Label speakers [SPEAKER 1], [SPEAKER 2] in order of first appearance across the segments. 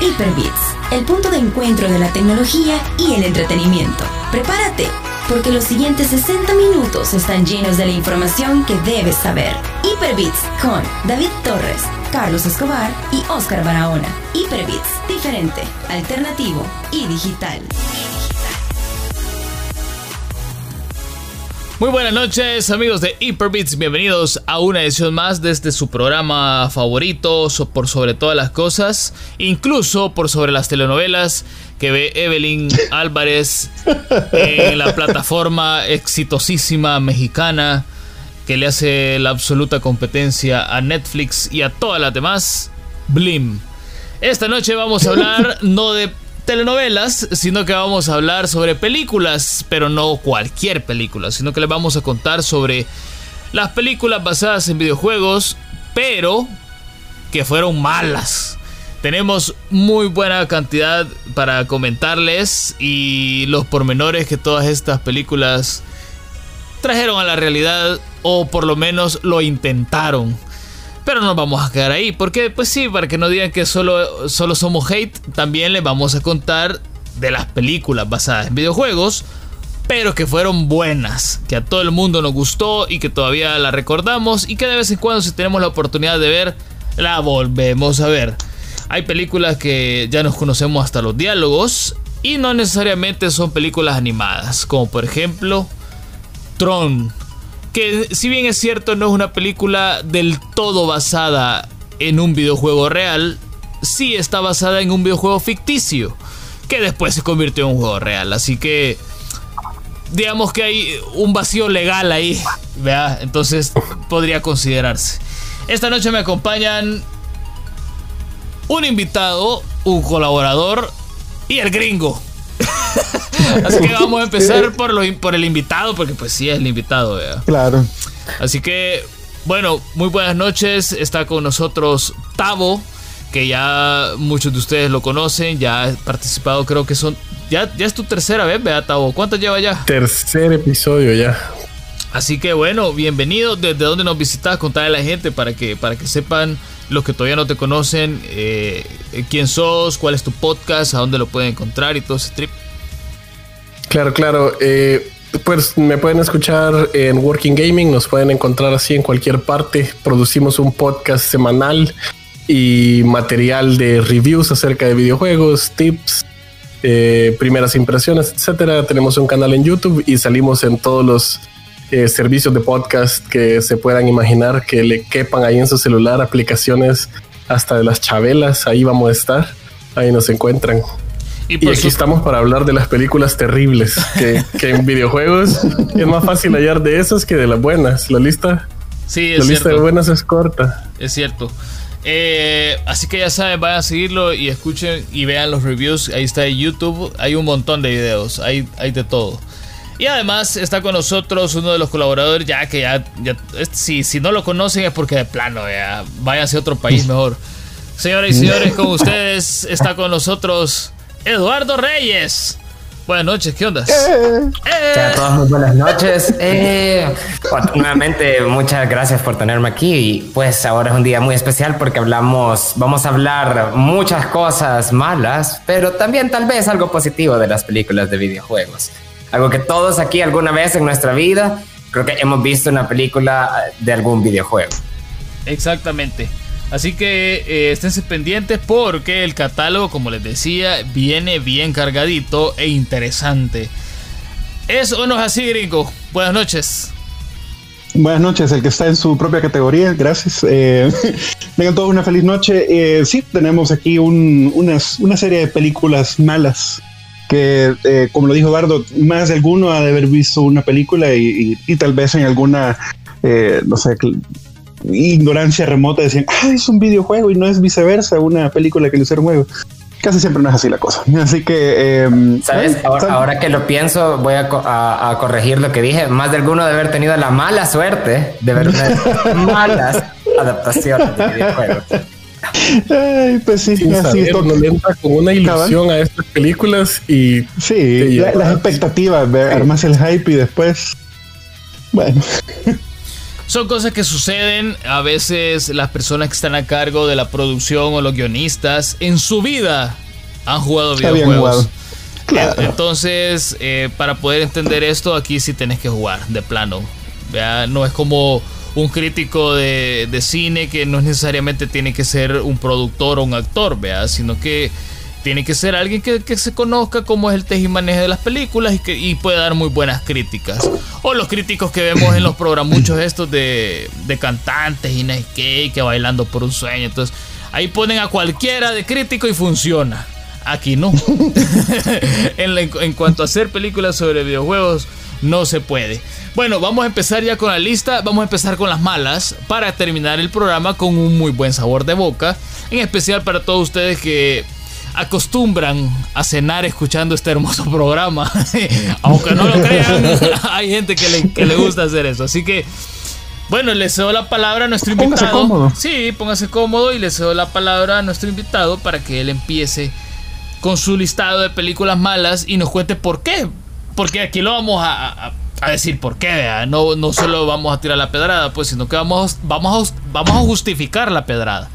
[SPEAKER 1] Hyperbits, el punto de encuentro de la tecnología y el entretenimiento. Prepárate, porque los siguientes 60 minutos están llenos de la información que debes saber. Hyperbits con David Torres, Carlos Escobar y Oscar Barahona. Hyperbits, diferente, alternativo y digital.
[SPEAKER 2] Muy buenas noches amigos de Hyperbits, bienvenidos a una edición más de este su programa favorito por sobre todas las cosas, incluso por sobre las telenovelas que ve Evelyn Álvarez en la plataforma exitosísima mexicana que le hace la absoluta competencia a Netflix y a todas las demás, Blim. Esta noche vamos a hablar no de telenovelas, sino que vamos a hablar sobre películas, pero no cualquier película, sino que les vamos a contar sobre las películas basadas en videojuegos, pero que fueron malas. Tenemos muy buena cantidad para comentarles y los pormenores que todas estas películas trajeron a la realidad o por lo menos lo intentaron. Pero no vamos a quedar ahí, porque pues sí, para que no digan que solo, solo somos hate, también les vamos a contar de las películas basadas en videojuegos, pero que fueron buenas, que a todo el mundo nos gustó y que todavía la recordamos y que de vez en cuando si tenemos la oportunidad de ver, la volvemos a ver. Hay películas que ya nos conocemos hasta los diálogos y no necesariamente son películas animadas, como por ejemplo Tron, que si bien es cierto no es una película del todo basada en un videojuego real, sí está basada en un videojuego ficticio, que después se convirtió en un juego real. Así que digamos que hay un vacío legal ahí, ¿vea? Entonces podría considerarse. Esta noche me acompañan un invitado, un colaborador y el gringo. Así que vamos a empezar por, lo, por el invitado, porque pues sí es el invitado.
[SPEAKER 3] Claro.
[SPEAKER 2] Así que, bueno, muy buenas noches. Está con nosotros Tavo, que ya muchos de ustedes lo conocen, ya ha participado, creo que son... Ya, ya es tu tercera vez, vea, Tavo. ¿Cuántas lleva ya?
[SPEAKER 3] Tercer episodio ya.
[SPEAKER 2] Así que bueno, bienvenido. ¿Desde dónde nos visitas? Contale a la gente para que, para que sepan los que todavía no te conocen, eh, quién sos, cuál es tu podcast, a dónde lo pueden encontrar y todo ese trip.
[SPEAKER 3] Claro, claro. Eh, pues me pueden escuchar en Working Gaming, nos pueden encontrar así en cualquier parte. Producimos un podcast semanal y material de reviews acerca de videojuegos, tips, eh, primeras impresiones, etcétera. Tenemos un canal en YouTube y salimos en todos los eh, servicios de podcast que se puedan imaginar que le quepan ahí en su celular, aplicaciones hasta de las chabelas, ahí vamos a estar, ahí nos encuentran. Y, aquí estamos para hablar de las películas terribles, que, en videojuegos es más fácil hallar de esas que de las buenas. La lista,
[SPEAKER 2] sí,
[SPEAKER 3] la lista de buenas es corta.
[SPEAKER 2] Es cierto. Eh, así que ya saben, vayan a seguirlo y escuchen y vean los reviews. Ahí está en YouTube. Hay un montón de videos. Hay, hay de todo. Y además está con nosotros uno de los colaboradores, ya que ya, si, si no lo conocen es porque de plano, ya, váyanse a otro país mejor. Señoras y señores, con ustedes está con nosotros Eduardo Reyes. Buenas noches, ¿qué onda?
[SPEAKER 4] Eh. Eh. A todos muy buenas noches. Eh, nuevamente, muchas gracias por tenerme aquí. Y pues ahora es un día muy especial porque hablamos, vamos a hablar muchas cosas malas, pero también tal vez algo positivo de las películas de videojuegos. Algo que todos aquí alguna vez en nuestra vida creo que hemos visto una película de algún videojuego.
[SPEAKER 2] Exactamente. Así que eh, esténse pendientes porque el catálogo, como les decía, viene bien cargadito e interesante. ¿Es o no es así, gringo? Buenas noches.
[SPEAKER 5] Buenas noches, el que está en su propia categoría, gracias. Eh, tengan todos una feliz noche. Eh, sí, tenemos aquí una serie de películas malas que, eh, como lo dijo Bardo, más de alguno ha de haber visto una película y, tal vez en alguna, eh, no sé, ignorancia remota decían, ah, es un videojuego y no es viceversa, una película que le hicieron juego. Casi siempre no es así la cosa. Así que...
[SPEAKER 4] Em, ¿Sabes? Ahora, que lo pienso, voy a, corregir lo que dije. Más de alguno de haber tenido la mala suerte de ver malas adaptaciones de videojuegos.
[SPEAKER 3] Ay, pues sí, Sin así saber, no entra con una ilusión a estas películas y.
[SPEAKER 5] Sí, las expectativas, armas el hype y después. Bueno.
[SPEAKER 2] son cosas que suceden. A veces las personas que están a cargo de la producción o los guionistas en su vida han jugado videojuegos. Entonces, eh, para poder entender esto, aquí sí tenés que jugar de plano. No es como un crítico de, cine que no necesariamente tiene que ser un productor o un actor, ¿vea? sino que tiene que ser alguien que, se conozca cómo es el tejimaneje de las películas y que y puede dar muy buenas críticas. O los críticos que vemos en los programas, muchos estos de, cantantes y que, que bailando por un sueño. Entonces, ahí ponen a cualquiera de crítico y funciona. Aquí no. en, en cuanto a hacer películas sobre videojuegos, no se puede. Bueno, vamos a empezar ya con la lista. Vamos a empezar con las malas para terminar el programa con un muy buen sabor de boca. En especial para todos ustedes que acostumbran a cenar escuchando este hermoso programa. Aunque no lo crean, hay gente que le, gusta hacer eso. Así que, bueno, le cedo la palabra a nuestro invitado. Póngase cómodo. Sí, póngase cómodo y le cedo la palabra a nuestro invitado para que él empiece con su listado de películas malas y nos cuente por qué. Porque aquí lo vamos a, decir por qué, No, no solo vamos a tirar la pedrada, pues, sino que vamos, vamos, vamos a justificar la pedrada.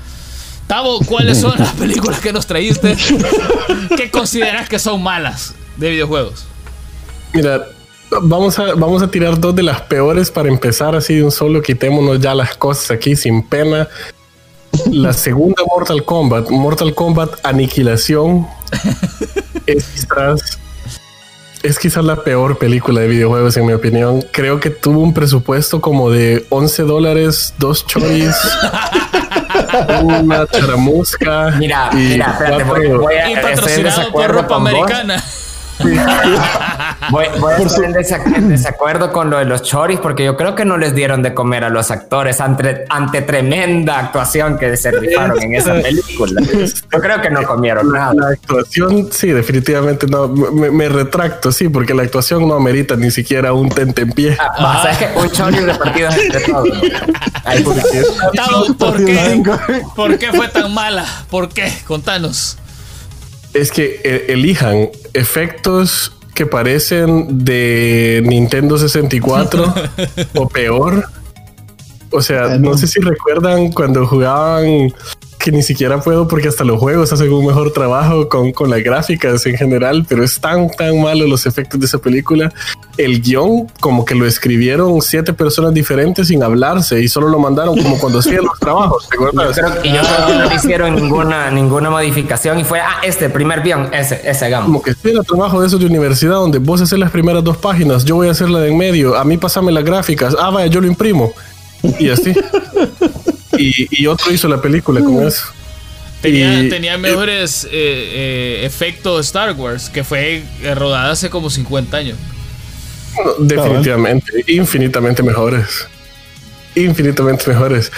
[SPEAKER 2] Tavo, ¿cuáles son las películas que nos traíste que consideras que son malas de videojuegos?
[SPEAKER 3] Mira, vamos a, vamos a tirar dos de las peores para empezar así de un solo. Quitémonos ya las cosas aquí sin pena. La segunda Mortal Kombat, Mortal Kombat Aniquilación, es quizás, es quizás la peor película de videojuegos en mi opinión. Creo que tuvo un presupuesto como de 11 dólares, dos choris. una charamusca.
[SPEAKER 4] Mira, mira, espérate, voy, a.
[SPEAKER 2] Y patrocinado por ropa americana.
[SPEAKER 4] Voy, a estar en desacuerdo con lo de los choris porque yo creo que no les dieron de comer a los actores ante, ante tremenda actuación que se rifaron en esa película. Yo creo que no comieron nada.
[SPEAKER 3] La actuación, sí, definitivamente no. Me, retracto, sí, porque la actuación no amerita ni siquiera un tente en pie.
[SPEAKER 4] Ah, es que un choris repartido entre todos.
[SPEAKER 2] ¿Por qué? ¿Por qué fue tan mala? ¿Por qué? Contanos
[SPEAKER 3] es que eh, elijan efectos que parecen de Nintendo 64 o peor. O sea, no sé si recuerdan cuando jugaban que ni siquiera puedo porque hasta los juegos hacen un mejor trabajo con, con las gráficas en general, pero es tan, tan malo los efectos de esa película. El guion, como que lo escribieron siete personas diferentes sin hablarse y solo lo mandaron como cuando hacían los trabajos.
[SPEAKER 4] ¿te acuerdas? Yo creo, y yo creo que no hicieron ninguna, ninguna modificación y fue, ah, este primer guion, ese, ese hagamos.
[SPEAKER 3] Como que si era trabajo de eso de universidad donde vos haces las primeras dos páginas, yo voy a hacer la de en medio, a mí pasame las gráficas, ah, vaya, yo lo imprimo. Y así. y, otro hizo la película con eso.
[SPEAKER 2] Tenía, mejores eh, eh, efectos Star Wars, que fue rodada hace como 50 años.
[SPEAKER 3] definitivamente, infinitamente mejores. Infinitamente mejores.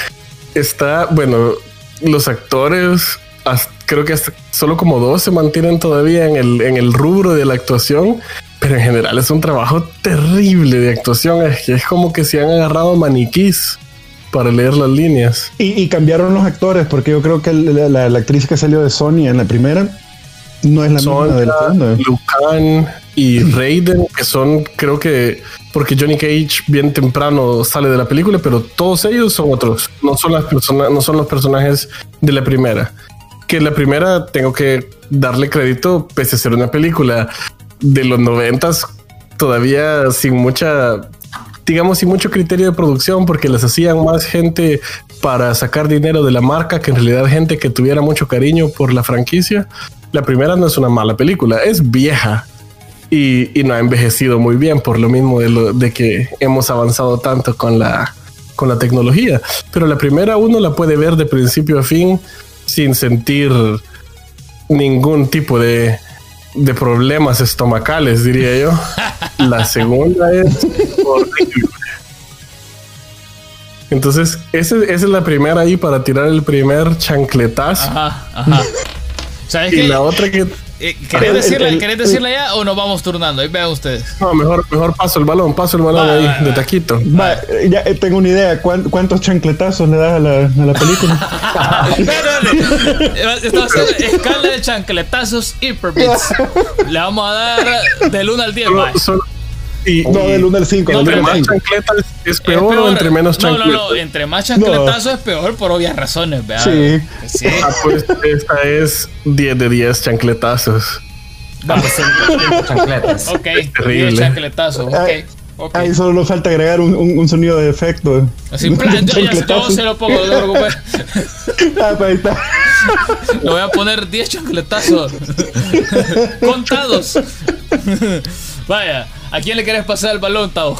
[SPEAKER 3] Está, bueno, los actores, creo que hasta solo como dos se mantienen todavía en el, en el rubro de la actuación, pero en general es un trabajo terrible de actuación. Es que es como que se han agarrado maniquís para leer las líneas.
[SPEAKER 5] Y, cambiaron los actores, porque yo creo que la, actriz que salió de Sony en la primera no es la misma de la segunda.
[SPEAKER 3] Lucan y Raiden, que son, creo que, porque Johnny Cage bien temprano sale de la película, pero todos ellos son otros, no son las personas, no son los personajes de la primera. Que la primera tengo que darle crédito, pese a ser una película de los noventas, todavía sin mucha digamos, sin mucho criterio de producción, porque les hacían más gente para sacar dinero de la marca que en realidad gente que tuviera mucho cariño por la franquicia. La primera no es una mala película, es vieja y, no ha envejecido muy bien por lo mismo de, lo, de que hemos avanzado tanto con la, con la tecnología. Pero la primera uno la puede ver de principio a fin sin sentir ningún tipo de, de problemas estomacales, diría yo. La segunda es Entonces, esa es la primera ahí para tirar el primer chancletazo. Ajá, ajá.
[SPEAKER 2] ¿Sabes y la otra que eh, ¿Querés, decirle, ya o nos vamos turnando? Ahí vean ustedes.
[SPEAKER 3] No, mejor, mejor paso el balón, paso el balón ahí, de taquito.
[SPEAKER 5] Va, ya eh, tengo una idea. ¿Cuántos chancletazos le das a la, a la película?
[SPEAKER 2] Estamos haciendo escala de chancletazos Hyperbits. Le vamos a dar del 1 al 10.
[SPEAKER 5] Y, no, del 1 al cinco.
[SPEAKER 3] No, entre más chancletas es peor, o entre menos chancletas. No, no, no,
[SPEAKER 2] entre más chancletazos es peor por obvias razones,
[SPEAKER 5] ¿verdad?
[SPEAKER 3] Sí. sí. Ah, pues esta es 10 de 10 chancletazos.
[SPEAKER 2] Vamos, pues, chancletas. Ok, 10 chancletazos, ok.
[SPEAKER 5] Okay. Ahí solo nos falta agregar un, un, un sonido de efecto.
[SPEAKER 2] Así, plan, yo ya se lo pongo, no te preocupes. ah, pues ahí está. Le voy a poner 10 chancletazos. Contados. Vaya, ¿a quién le quieres pasar el balón, Tao?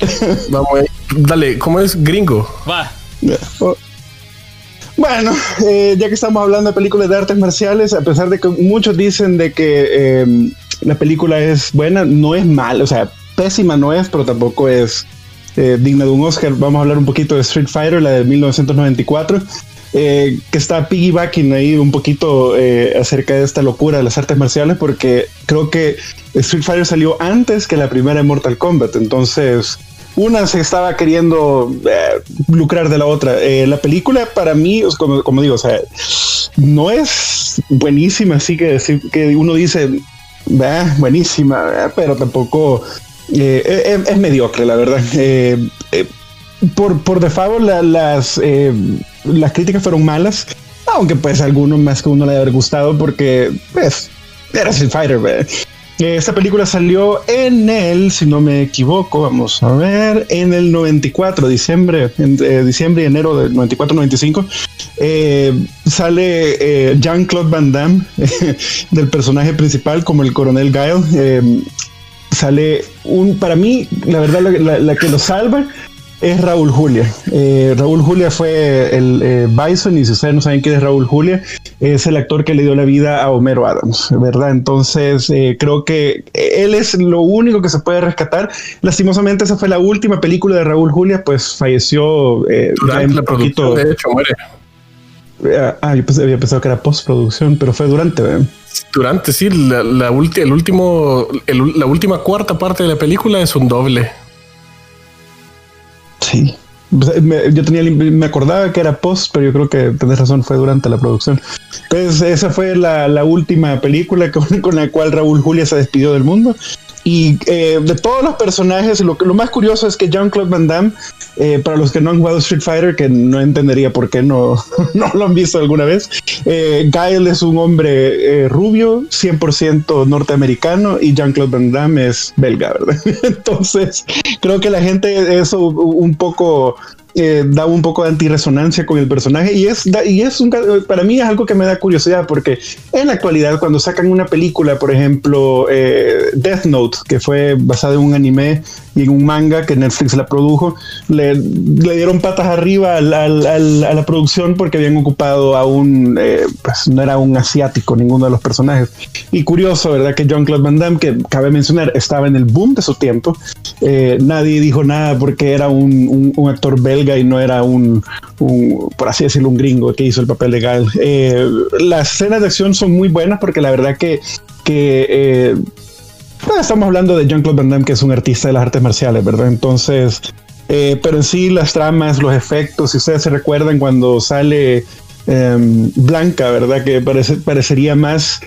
[SPEAKER 3] Vamos, dale, ¿cómo es gringo?
[SPEAKER 2] Va.
[SPEAKER 5] Bueno, eh, ya que estamos hablando de películas de artes marciales, a pesar de que muchos dicen de que eh, la película es buena, no es mal, o sea, pésima no es, pero tampoco es eh, digna de un Oscar. Vamos a hablar un poquito de Street Fighter, la de 1994. Eh, que está piggybacking ahí un poquito eh, acerca de esta locura de las artes marciales, porque creo que Street Fighter salió antes que la primera Mortal Kombat. Entonces, una se estaba queriendo lucrar de la otra. la película, para mí, como, como, digo, o sea, no es buenísima, así que decir que uno dice, buenísima, pero tampoco eh, eh, es, mediocre, la verdad. Eh, por, por default, las, las críticas fueron malas, aunque pues algunos más que uno le haber gustado porque pues era Street Fighter. Esta película salió en el, si no me equivoco, vamos a ver, en el 94, diciembre, entre diciembre y enero del 94-95. sale Jean-Claude Van Damme del personaje principal como el coronel Guile sale un, para mí, la verdad, la, que lo salva es Raúl Julia. Eh, Raúl Julia fue el eh, Bison y si ustedes no saben quién es Raúl Julia, es el actor que le dio la vida a Homero Adams, ¿verdad? Entonces eh, creo que él es lo único que se puede rescatar. Lastimosamente esa fue la última película de Raúl Julia, pues falleció
[SPEAKER 3] durante la poquito, de hecho, muere.
[SPEAKER 5] Ah, yo había pensado que era postproducción, pero fue durante.
[SPEAKER 3] Durante, sí, la, la, el último, la última cuarta parte de la película es un doble.
[SPEAKER 5] Sí. Pues, me, yo tenía, me acordaba que era post, pero yo creo que tenés razón, fue durante la producción. Entonces, esa fue la, la última película con, con, la cual Raúl Julia se despidió del mundo. Y eh, de todos los personajes, lo, lo más curioso es que Jean-Claude Van Damme eh, para los que no han jugado Street Fighter, que no entendería por qué no, no lo han visto alguna vez, eh, es un hombre eh, rubio, 100% norteamericano, y Jean-Claude Van Damme es belga, ¿verdad? Entonces, creo que la gente eso un poco eh, da un poco de antiresonancia con el personaje y es, y es un, para mí es algo que me da curiosidad porque en la actualidad cuando sacan una película, por ejemplo, eh, Death Note, que fue basada en un anime y en un manga que Netflix la produjo, le, le dieron patas arriba a la producción porque habían ocupado a un, eh, pues no era un asiático ninguno de los personajes. Y curioso, ¿verdad? Que John Claude Van Damme, que cabe mencionar, estaba en el boom de su tiempo, nadie dijo nada porque era un, un actor belga y no era un, por así decirlo, un gringo que hizo el papel de Gal. Eh, las escenas de acción son muy buenas porque la verdad que, que eh, pues, estamos hablando de Jean-Claude Van Damme, que es un artista de las artes marciales, ¿verdad? Entonces, eh, pero en sí las tramas, los efectos, si ustedes se recuerdan cuando sale em, Blanca, ¿verdad? Que parece, parecería más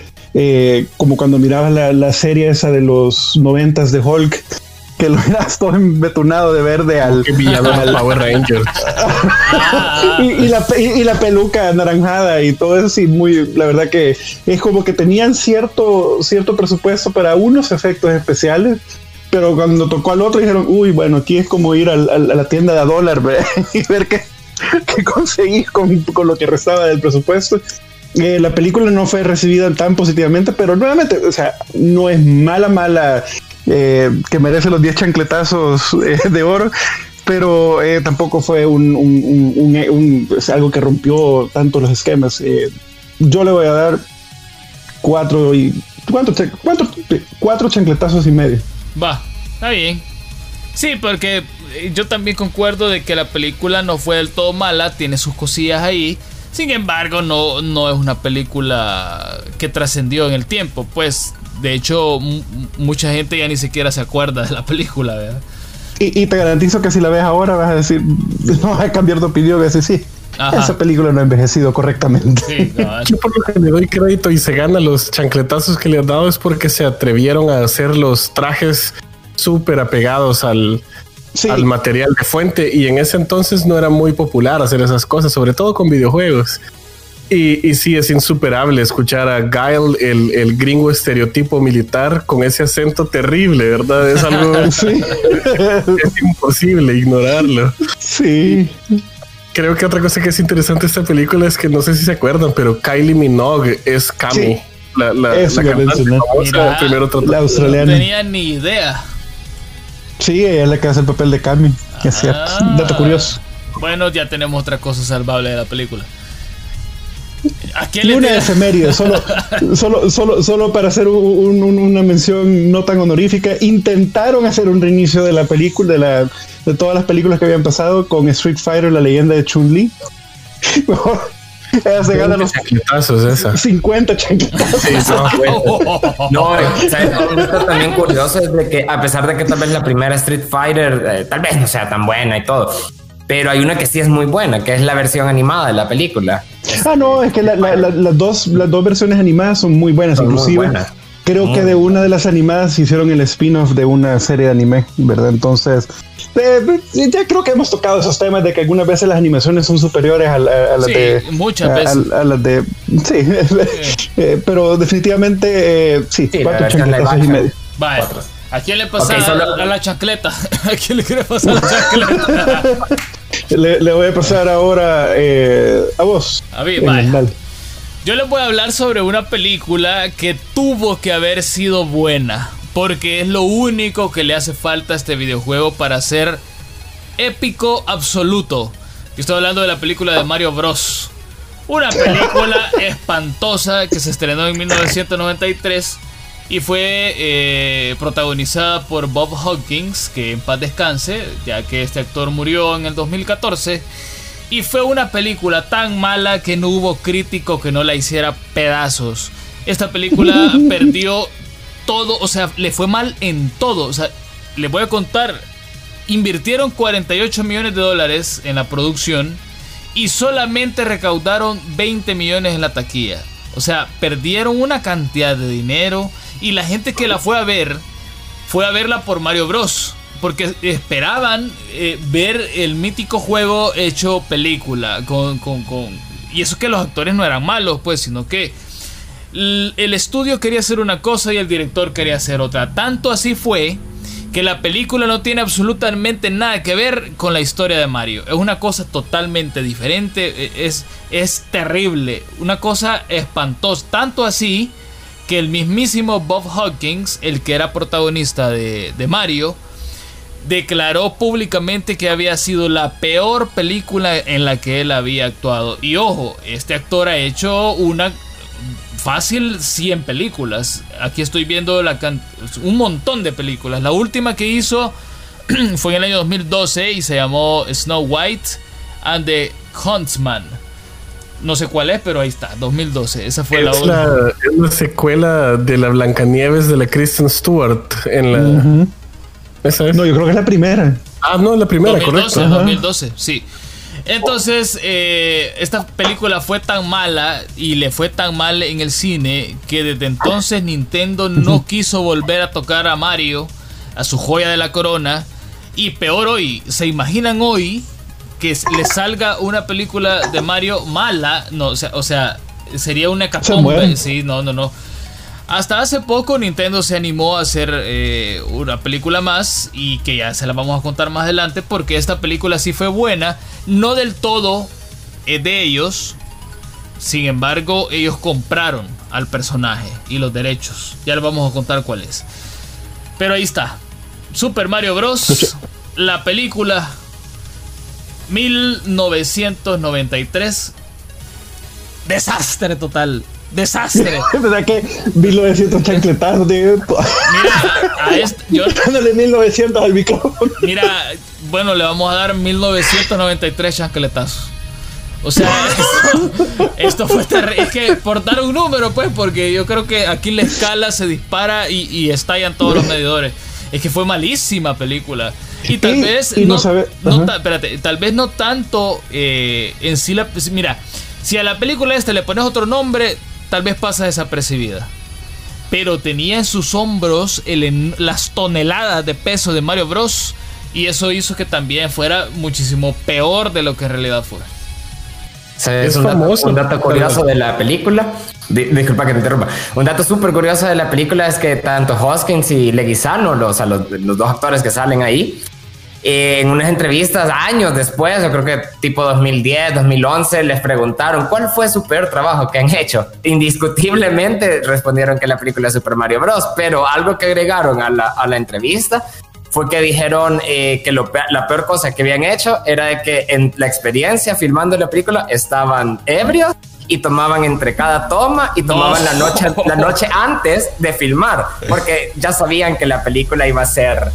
[SPEAKER 5] como cuando mirabas la, la, serie esa de los noventas de Hulk, que lo eras todo embetunado de verde al,
[SPEAKER 3] al Power Rangers.
[SPEAKER 5] Y, la, y, la, peluca anaranjada y todo eso sí muy la verdad que es como que tenían cierto cierto presupuesto para unos efectos especiales pero cuando tocó al otro dijeron uy bueno aquí es como ir al, a la tienda de a dólar y ver qué, qué conseguís con, con lo que restaba del presupuesto eh, la película no fue recibida tan positivamente, pero nuevamente, o sea, no es mala, mala eh, que merece los 10 chancletazos eh, de oro, pero eh, tampoco fue un, algo que rompió tanto los esquemas. yo le voy a dar cuatro y ¿cuánto, cuánto, cuatro chancletazos y medio.
[SPEAKER 2] Va, está bien. Sí, porque yo también concuerdo de que la película no fue del todo mala, tiene sus cosillas ahí. Sin embargo, no, no es una película que trascendió en el tiempo. Pues de hecho, mucha gente ya ni siquiera se acuerda de la película, ¿verdad?
[SPEAKER 5] Y, te garantizo que si la ves ahora vas a decir, no vas a cambiar de opinión, vas a decir, sí, esa película no ha envejecido correctamente.
[SPEAKER 3] Yo por lo que le doy crédito y se gana los chancletazos que le han dado es porque se atrevieron a hacer los trajes súper apegados al, al material de fuente y en ese entonces no era muy popular hacer esas cosas, sobre todo con videojuegos. Y, y sí, es insuperable escuchar a Guile, el, el, gringo estereotipo militar, con ese acento terrible, ¿verdad? Es algo... es imposible ignorarlo.
[SPEAKER 5] Sí.
[SPEAKER 3] Creo que otra cosa que es interesante de esta película es que no sé si se acuerdan, pero Kylie Minogue es Cami. La, la,
[SPEAKER 5] Eso
[SPEAKER 3] la,
[SPEAKER 5] Mira,
[SPEAKER 2] la australiana. No tenía ni idea.
[SPEAKER 5] Sí, ella es la que hace el papel de Cami. Es cierto. Ah. Dato curioso.
[SPEAKER 2] Bueno, ya tenemos otra cosa salvable de la película.
[SPEAKER 5] ¿A quién le una efeméride, solo, solo, solo, solo para hacer un, un, una mención no tan honorífica. Intentaron hacer un reinicio de la película, de, la, de todas las películas que habían pasado con Street Fighter, la leyenda de Chun-Li. Ella se gana los
[SPEAKER 3] chancletazos esa.
[SPEAKER 5] 50 chancletazos. Sí,
[SPEAKER 4] no, no ¿sabes? también curioso es de que a pesar de que tal vez la primera Street Fighter eh, tal vez no sea tan buena y todo, pero hay una que sí es muy buena, que es la versión animada de la película.
[SPEAKER 5] Ah, no, es que las, dos, las dos versiones animadas son muy buenas, inclusive. Creo que de una de las animadas hicieron el spin-off de una serie de anime, ¿verdad? Entonces, ya creo que hemos tocado esos temas de que algunas veces las animaciones son superiores a, las de.
[SPEAKER 2] Muchas veces.
[SPEAKER 5] A, las de. Sí, eh, pero definitivamente, eh, sí, cuatro
[SPEAKER 2] y medio. Vale. ¿A quién le pasa a, la chancleta? ¿A quién le quiere pasar la chancleta?
[SPEAKER 5] le, voy a pasar ahora eh, a vos.
[SPEAKER 2] A mí, vale. Yo les voy a hablar sobre una película que tuvo que haber sido buena. Porque es lo único que le hace falta a este videojuego para ser épico absoluto. Yo estoy hablando de la película de Mario Bros. Una película espantosa que se estrenó en 1993 y fue eh, protagonizada por Bob Hawkins, que en paz descanse, ya que este actor murió en el 2014. Y fue una película tan mala que no hubo crítico que no la hiciera pedazos. Esta película perdió todo, o sea, le fue mal en todo. O sea, les voy a contar, invirtieron 48 millones de dólares en la producción y solamente recaudaron 20 millones en la taquilla. O sea, perdieron una cantidad de dinero y la gente que la fue a ver fue a verla por Mario Bros. Porque esperaban eh, ver el mítico juego hecho película. Con, Y eso que los actores no eran malos, pues, sino que el estudio quería hacer una cosa y el director quería hacer otra. Tanto así fue que la película no tiene absolutamente nada que ver con la historia de Mario. Es una cosa totalmente diferente, e, es, es terrible, una cosa espantosa. Tanto así que el mismísimo Bob Hawkins, el que era protagonista de, Mario, declaró públicamente que había sido la peor película en la que él había actuado. Y ojo, este actor ha hecho una fácil 100 películas. Aquí estoy viendo un montón de películas. La última que hizo fue en el año 2012 y se llamó Snow White and the Huntsman. No sé cuál es, pero ahí está, 2012. Esa fue la,
[SPEAKER 3] la Es la secuela de la Blancanieves de la Kristen Stewart en la.
[SPEAKER 5] ¿Esa es? No, yo creo que es la primera.
[SPEAKER 3] Ah, no, la primera,
[SPEAKER 2] 2012, correcto. 2012, sí. Entonces, eh, esta película fue tan mala y le fue tan mal en el cine que desde entonces Nintendo no quiso volver a tocar a Mario, a su joya de la corona. Y peor hoy, ¿se imaginan hoy que le salga una película de Mario mala, no, o sea, o sea sería una hecatombe. Sí, no, no, no. Hasta hace poco Nintendo se animó a hacer eh, una película más y que ya se la vamos a contar más adelante porque esta película sí fue buena, no del todo eh, de ellos, sin embargo ellos compraron al personaje y los derechos, ya les vamos a contar cuál es. Pero ahí está, Super Mario Bros. La película 1993. Desastre total. Desastre.
[SPEAKER 5] ¿Verdad que 1900 chancletazos? Mira,
[SPEAKER 2] a este, yo,
[SPEAKER 5] Dándole 1900 al micrófono.
[SPEAKER 2] Mira, bueno, le vamos a dar 1993 chancletazos. O sea, esto, fue terrible. Es que por dar un número, pues, porque yo creo que aquí la escala se dispara y, y estallan todos los medidores. Es que fue malísima película. Y tal vez. no, espérate, tal vez no tanto eh, en sí la. Mira, si a la película esta le pones otro nombre, tal vez pasa desapercibida. pero tenía en sus hombros las toneladas de peso de Mario Bros. Y eso hizo que también fuera muchísimo peor de lo que en realidad fue.
[SPEAKER 4] Es un, dato, un dato curioso de la película. disculpa que te interrumpa. Un dato súper curioso de la película es que tanto Hoskins y Leguizano, los, los, dos actores que salen ahí, en unas entrevistas años después, yo creo que tipo 2010, 2011, les preguntaron cuál fue su peor trabajo que han hecho. Indiscutiblemente respondieron que la película Super Mario Bros. Pero algo que agregaron a la, a la entrevista fue que dijeron eh, que la peor cosa que habían hecho era de que en la experiencia filmando la película estaban ebrios y tomaban entre cada toma y tomaban la, noche, la noche antes de filmar, porque ya sabían que la película iba a ser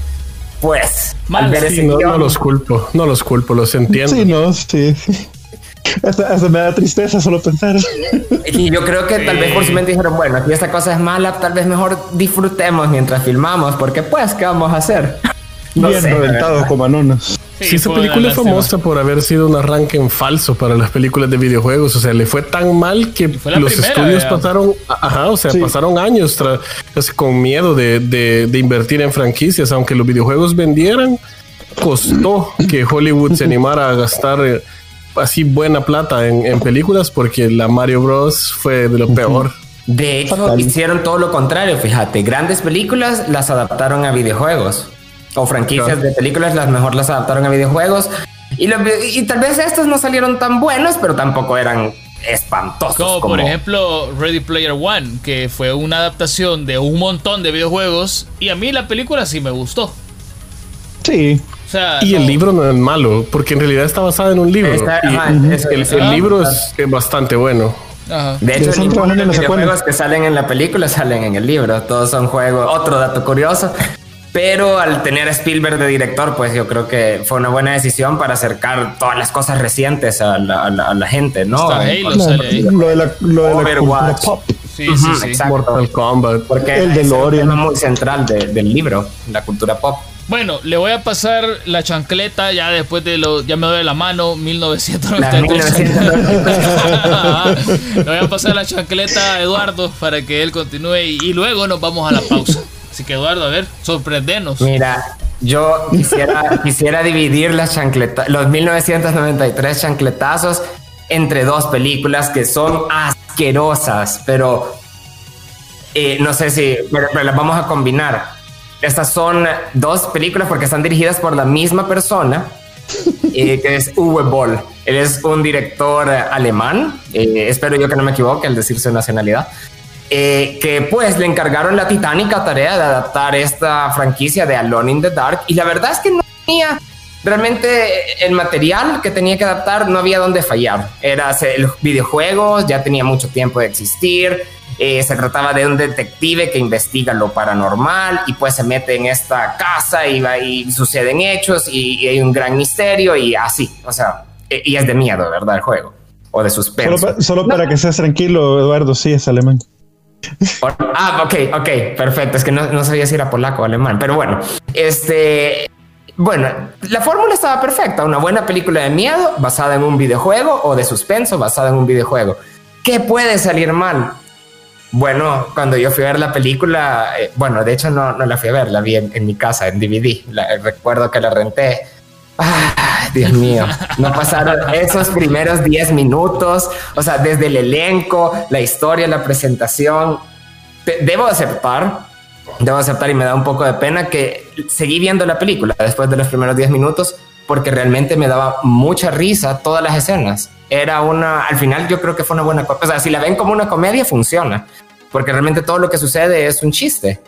[SPEAKER 4] pues,
[SPEAKER 3] Mal, no, los culpo, no los culpo, los entiendo.
[SPEAKER 5] Sí, no, sí. Hasta, me da tristeza solo pensar.
[SPEAKER 4] Y yo creo que tal vez por su mente dijeron, bueno, si esta cosa es mala, tal vez mejor disfrutemos mientras filmamos, porque pues, ¿qué vamos a hacer?
[SPEAKER 5] No Bien reventado como anonas.
[SPEAKER 3] Sí, esa película es famosa por haber sido un arranque en falso para las películas de videojuegos. O sea, le fue tan mal que los estudios pasaron, ajá, o sea, pasaron años con miedo de, de, invertir en franquicias, aunque los videojuegos vendieran, costó que Hollywood se animara a gastar eh, así buena plata en, películas porque la Mario Bros. fue de lo peor.
[SPEAKER 4] De hecho, hicieron todo lo contrario, fíjate, grandes películas las adaptaron a videojuegos o franquicias de películas, las mejor las adaptaron a videojuegos. Y, y tal vez estos no salieron tan buenos, pero tampoco eran espantosos.
[SPEAKER 2] Como, por ejemplo Ready Player One, que fue una adaptación de un montón de videojuegos. Y a mí la película sí me gustó.
[SPEAKER 5] Sí.
[SPEAKER 3] y el libro no es malo, porque en realidad está basada en un libro. el, libro es, bastante bueno.
[SPEAKER 4] De hecho, los videojuegos que salen en la película salen en el libro. Todos son juegos. Otro dato curioso pero al tener a Spielberg de director, pues yo creo que fue una buena decisión para acercar todas las cosas recientes a la, gente, ¿no?
[SPEAKER 5] Lo de la, lo de la pop.
[SPEAKER 2] Sí, sí, sí.
[SPEAKER 3] Mortal Kombat.
[SPEAKER 4] Porque el de es muy central del libro, la cultura pop.
[SPEAKER 2] Bueno, le voy a pasar la chancleta ya después de lo. Ya me doy la mano, 1993. le voy a pasar la chancleta a Eduardo para que él continúe y luego nos vamos a la pausa. Así que Eduardo, a ver, sorprendenos.
[SPEAKER 4] Mira, yo quisiera, quisiera dividir las chancletas, los 1993 chancletazos entre dos películas que son asquerosas, pero eh, no sé si pero, las vamos a combinar. Estas son dos películas porque están dirigidas por la misma persona, eh, que es Uwe Boll. Él es un director alemán, eh, espero yo que no me equivoque al decir su nacionalidad. Eh, que pues le encargaron la titánica tarea de adaptar esta franquicia de Alone in the Dark y la verdad es que no tenía realmente el material que tenía que adaptar, no había donde fallar. Era los videojuegos, ya tenía mucho tiempo de existir, eh, se trataba de un detective que investiga lo paranormal y pues se mete en esta casa y, va, y suceden hechos y, hay un gran misterio y así, o sea, e, y es de miedo, ¿verdad? El juego. O de suspenso.
[SPEAKER 5] Solo, para que seas tranquilo, Eduardo, sí es alemán.
[SPEAKER 4] Ah, ok, ok, perfecto. Es que no, sabía si era polaco o alemán, pero bueno, este, bueno, la fórmula estaba perfecta. Una buena película de miedo basada en un videojuego o de suspenso basada en un videojuego. ¿Qué puede salir mal? Bueno, cuando yo fui a ver la película, eh, bueno, de hecho no, no, la fui a ver, la vi en, mi casa, en DVD. recuerdo que la renté. Ah, Dios mío, no pasaron esos primeros 10 minutos, o sea, desde el elenco, la historia, la presentación. Debo aceptar, debo aceptar y me da un poco de pena que seguí viendo la película después de los primeros 10 minutos porque realmente me daba mucha risa todas las escenas. Era una, al final yo creo que fue una buena, o sea, si la ven como una comedia funciona, porque realmente todo lo que sucede es un chiste.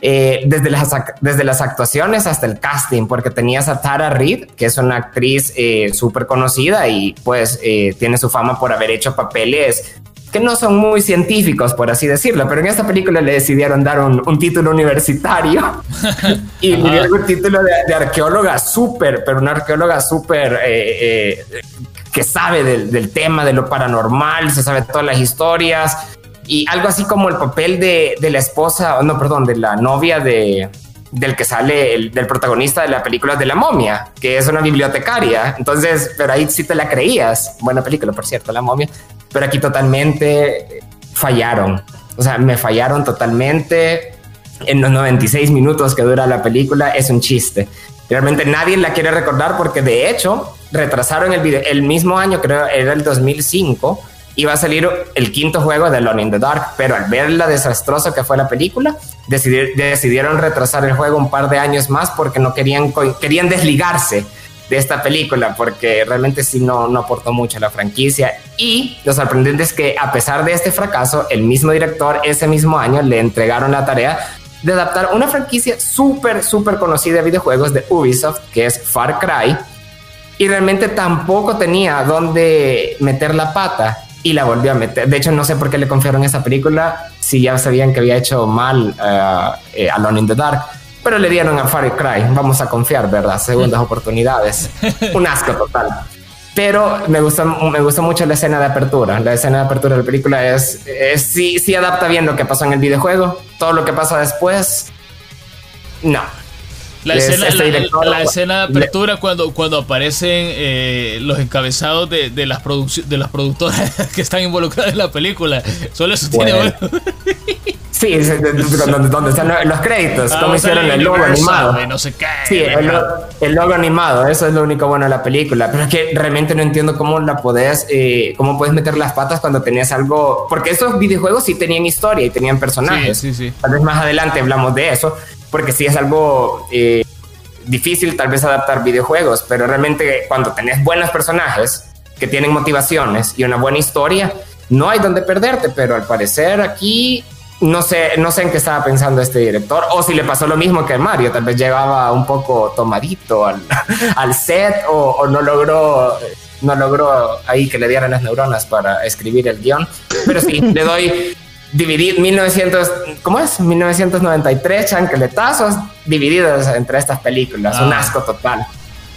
[SPEAKER 4] Eh, desde, las, desde las actuaciones hasta el casting, porque tenías a Tara Reid, que es una actriz eh, súper conocida y pues eh, tiene su fama por haber hecho papeles que no son muy científicos, por así decirlo, pero en esta película le decidieron dar un, título universitario y le dieron un título de, arqueóloga súper, pero una arqueóloga súper que sabe del, del tema de lo paranormal, se sabe todas las historias, y algo así como el papel de, de la esposa, no, perdón, de la novia de, del que sale, el, del protagonista de la película de la momia, que es una bibliotecaria. Entonces, pero ahí sí te la creías. Buena película, por cierto, la momia. Pero aquí totalmente fallaron. O sea, me fallaron totalmente. En los 96 minutos que dura la película es un chiste. Realmente nadie la quiere recordar porque de hecho retrasaron el video el mismo año, creo era el 2005 iba a salir el quinto juego de Alone in the Dark, pero al ver la desastrosa que fue la película, decidieron retrasar el juego un par de años más porque no querían, querían desligarse de esta película porque realmente sí no, no aportó mucho a la franquicia. Y lo sorprendente es que a pesar de este fracaso, el mismo director ese mismo año le entregaron la tarea de adaptar una franquicia súper, súper conocida de videojuegos de Ubisoft, que es Far Cry, y realmente tampoco tenía dónde meter la pata y la volvió a meter. De hecho, no sé por qué le confiaron esa película si ya sabían que había hecho mal uh, eh, Alone in the Dark. Pero le dieron a Far Cry. Vamos a confiar, ¿verdad? Segundas oportunidades. Un asco total. Pero me gusta, me gusta mucho la escena de apertura. La escena de apertura de la película es, es sí, sí adapta bien lo que pasó en el videojuego. Todo lo que pasa después, no.
[SPEAKER 2] La, escena, de apertura cuando, cuando aparecen eh, los encabezados de, de las de las productoras que están involucradas en la película. Solo eso tiene bueno.
[SPEAKER 4] Sí, donde, están los créditos, como hicieron el logo animado.
[SPEAKER 2] No sé qué,
[SPEAKER 4] sí, el, logo animado, eso es lo único bueno de la película. Pero es que realmente no entiendo cómo la podés, eh, cómo puedes meter las patas cuando tenías algo. Porque estos videojuegos sí tenían historia y tenían personajes.
[SPEAKER 2] Sí, sí, sí.
[SPEAKER 4] Tal vez más adelante hablamos de eso porque sí es algo eh, difícil tal vez adaptar videojuegos, pero realmente cuando tenés buenos personajes que tienen motivaciones y una buena historia, no hay donde perderte, pero al parecer aquí no sé, no sé en qué estaba pensando este director, o si le pasó lo mismo que a Mario, tal vez llegaba un poco tomadito al, al set o, o, no logró no logró ahí que le dieran las neuronas para escribir el guion, pero sí, le doy dividir 1900, ¿cómo es? 1993 chanqueletazos divididos entre estas películas. Un ah. asco total.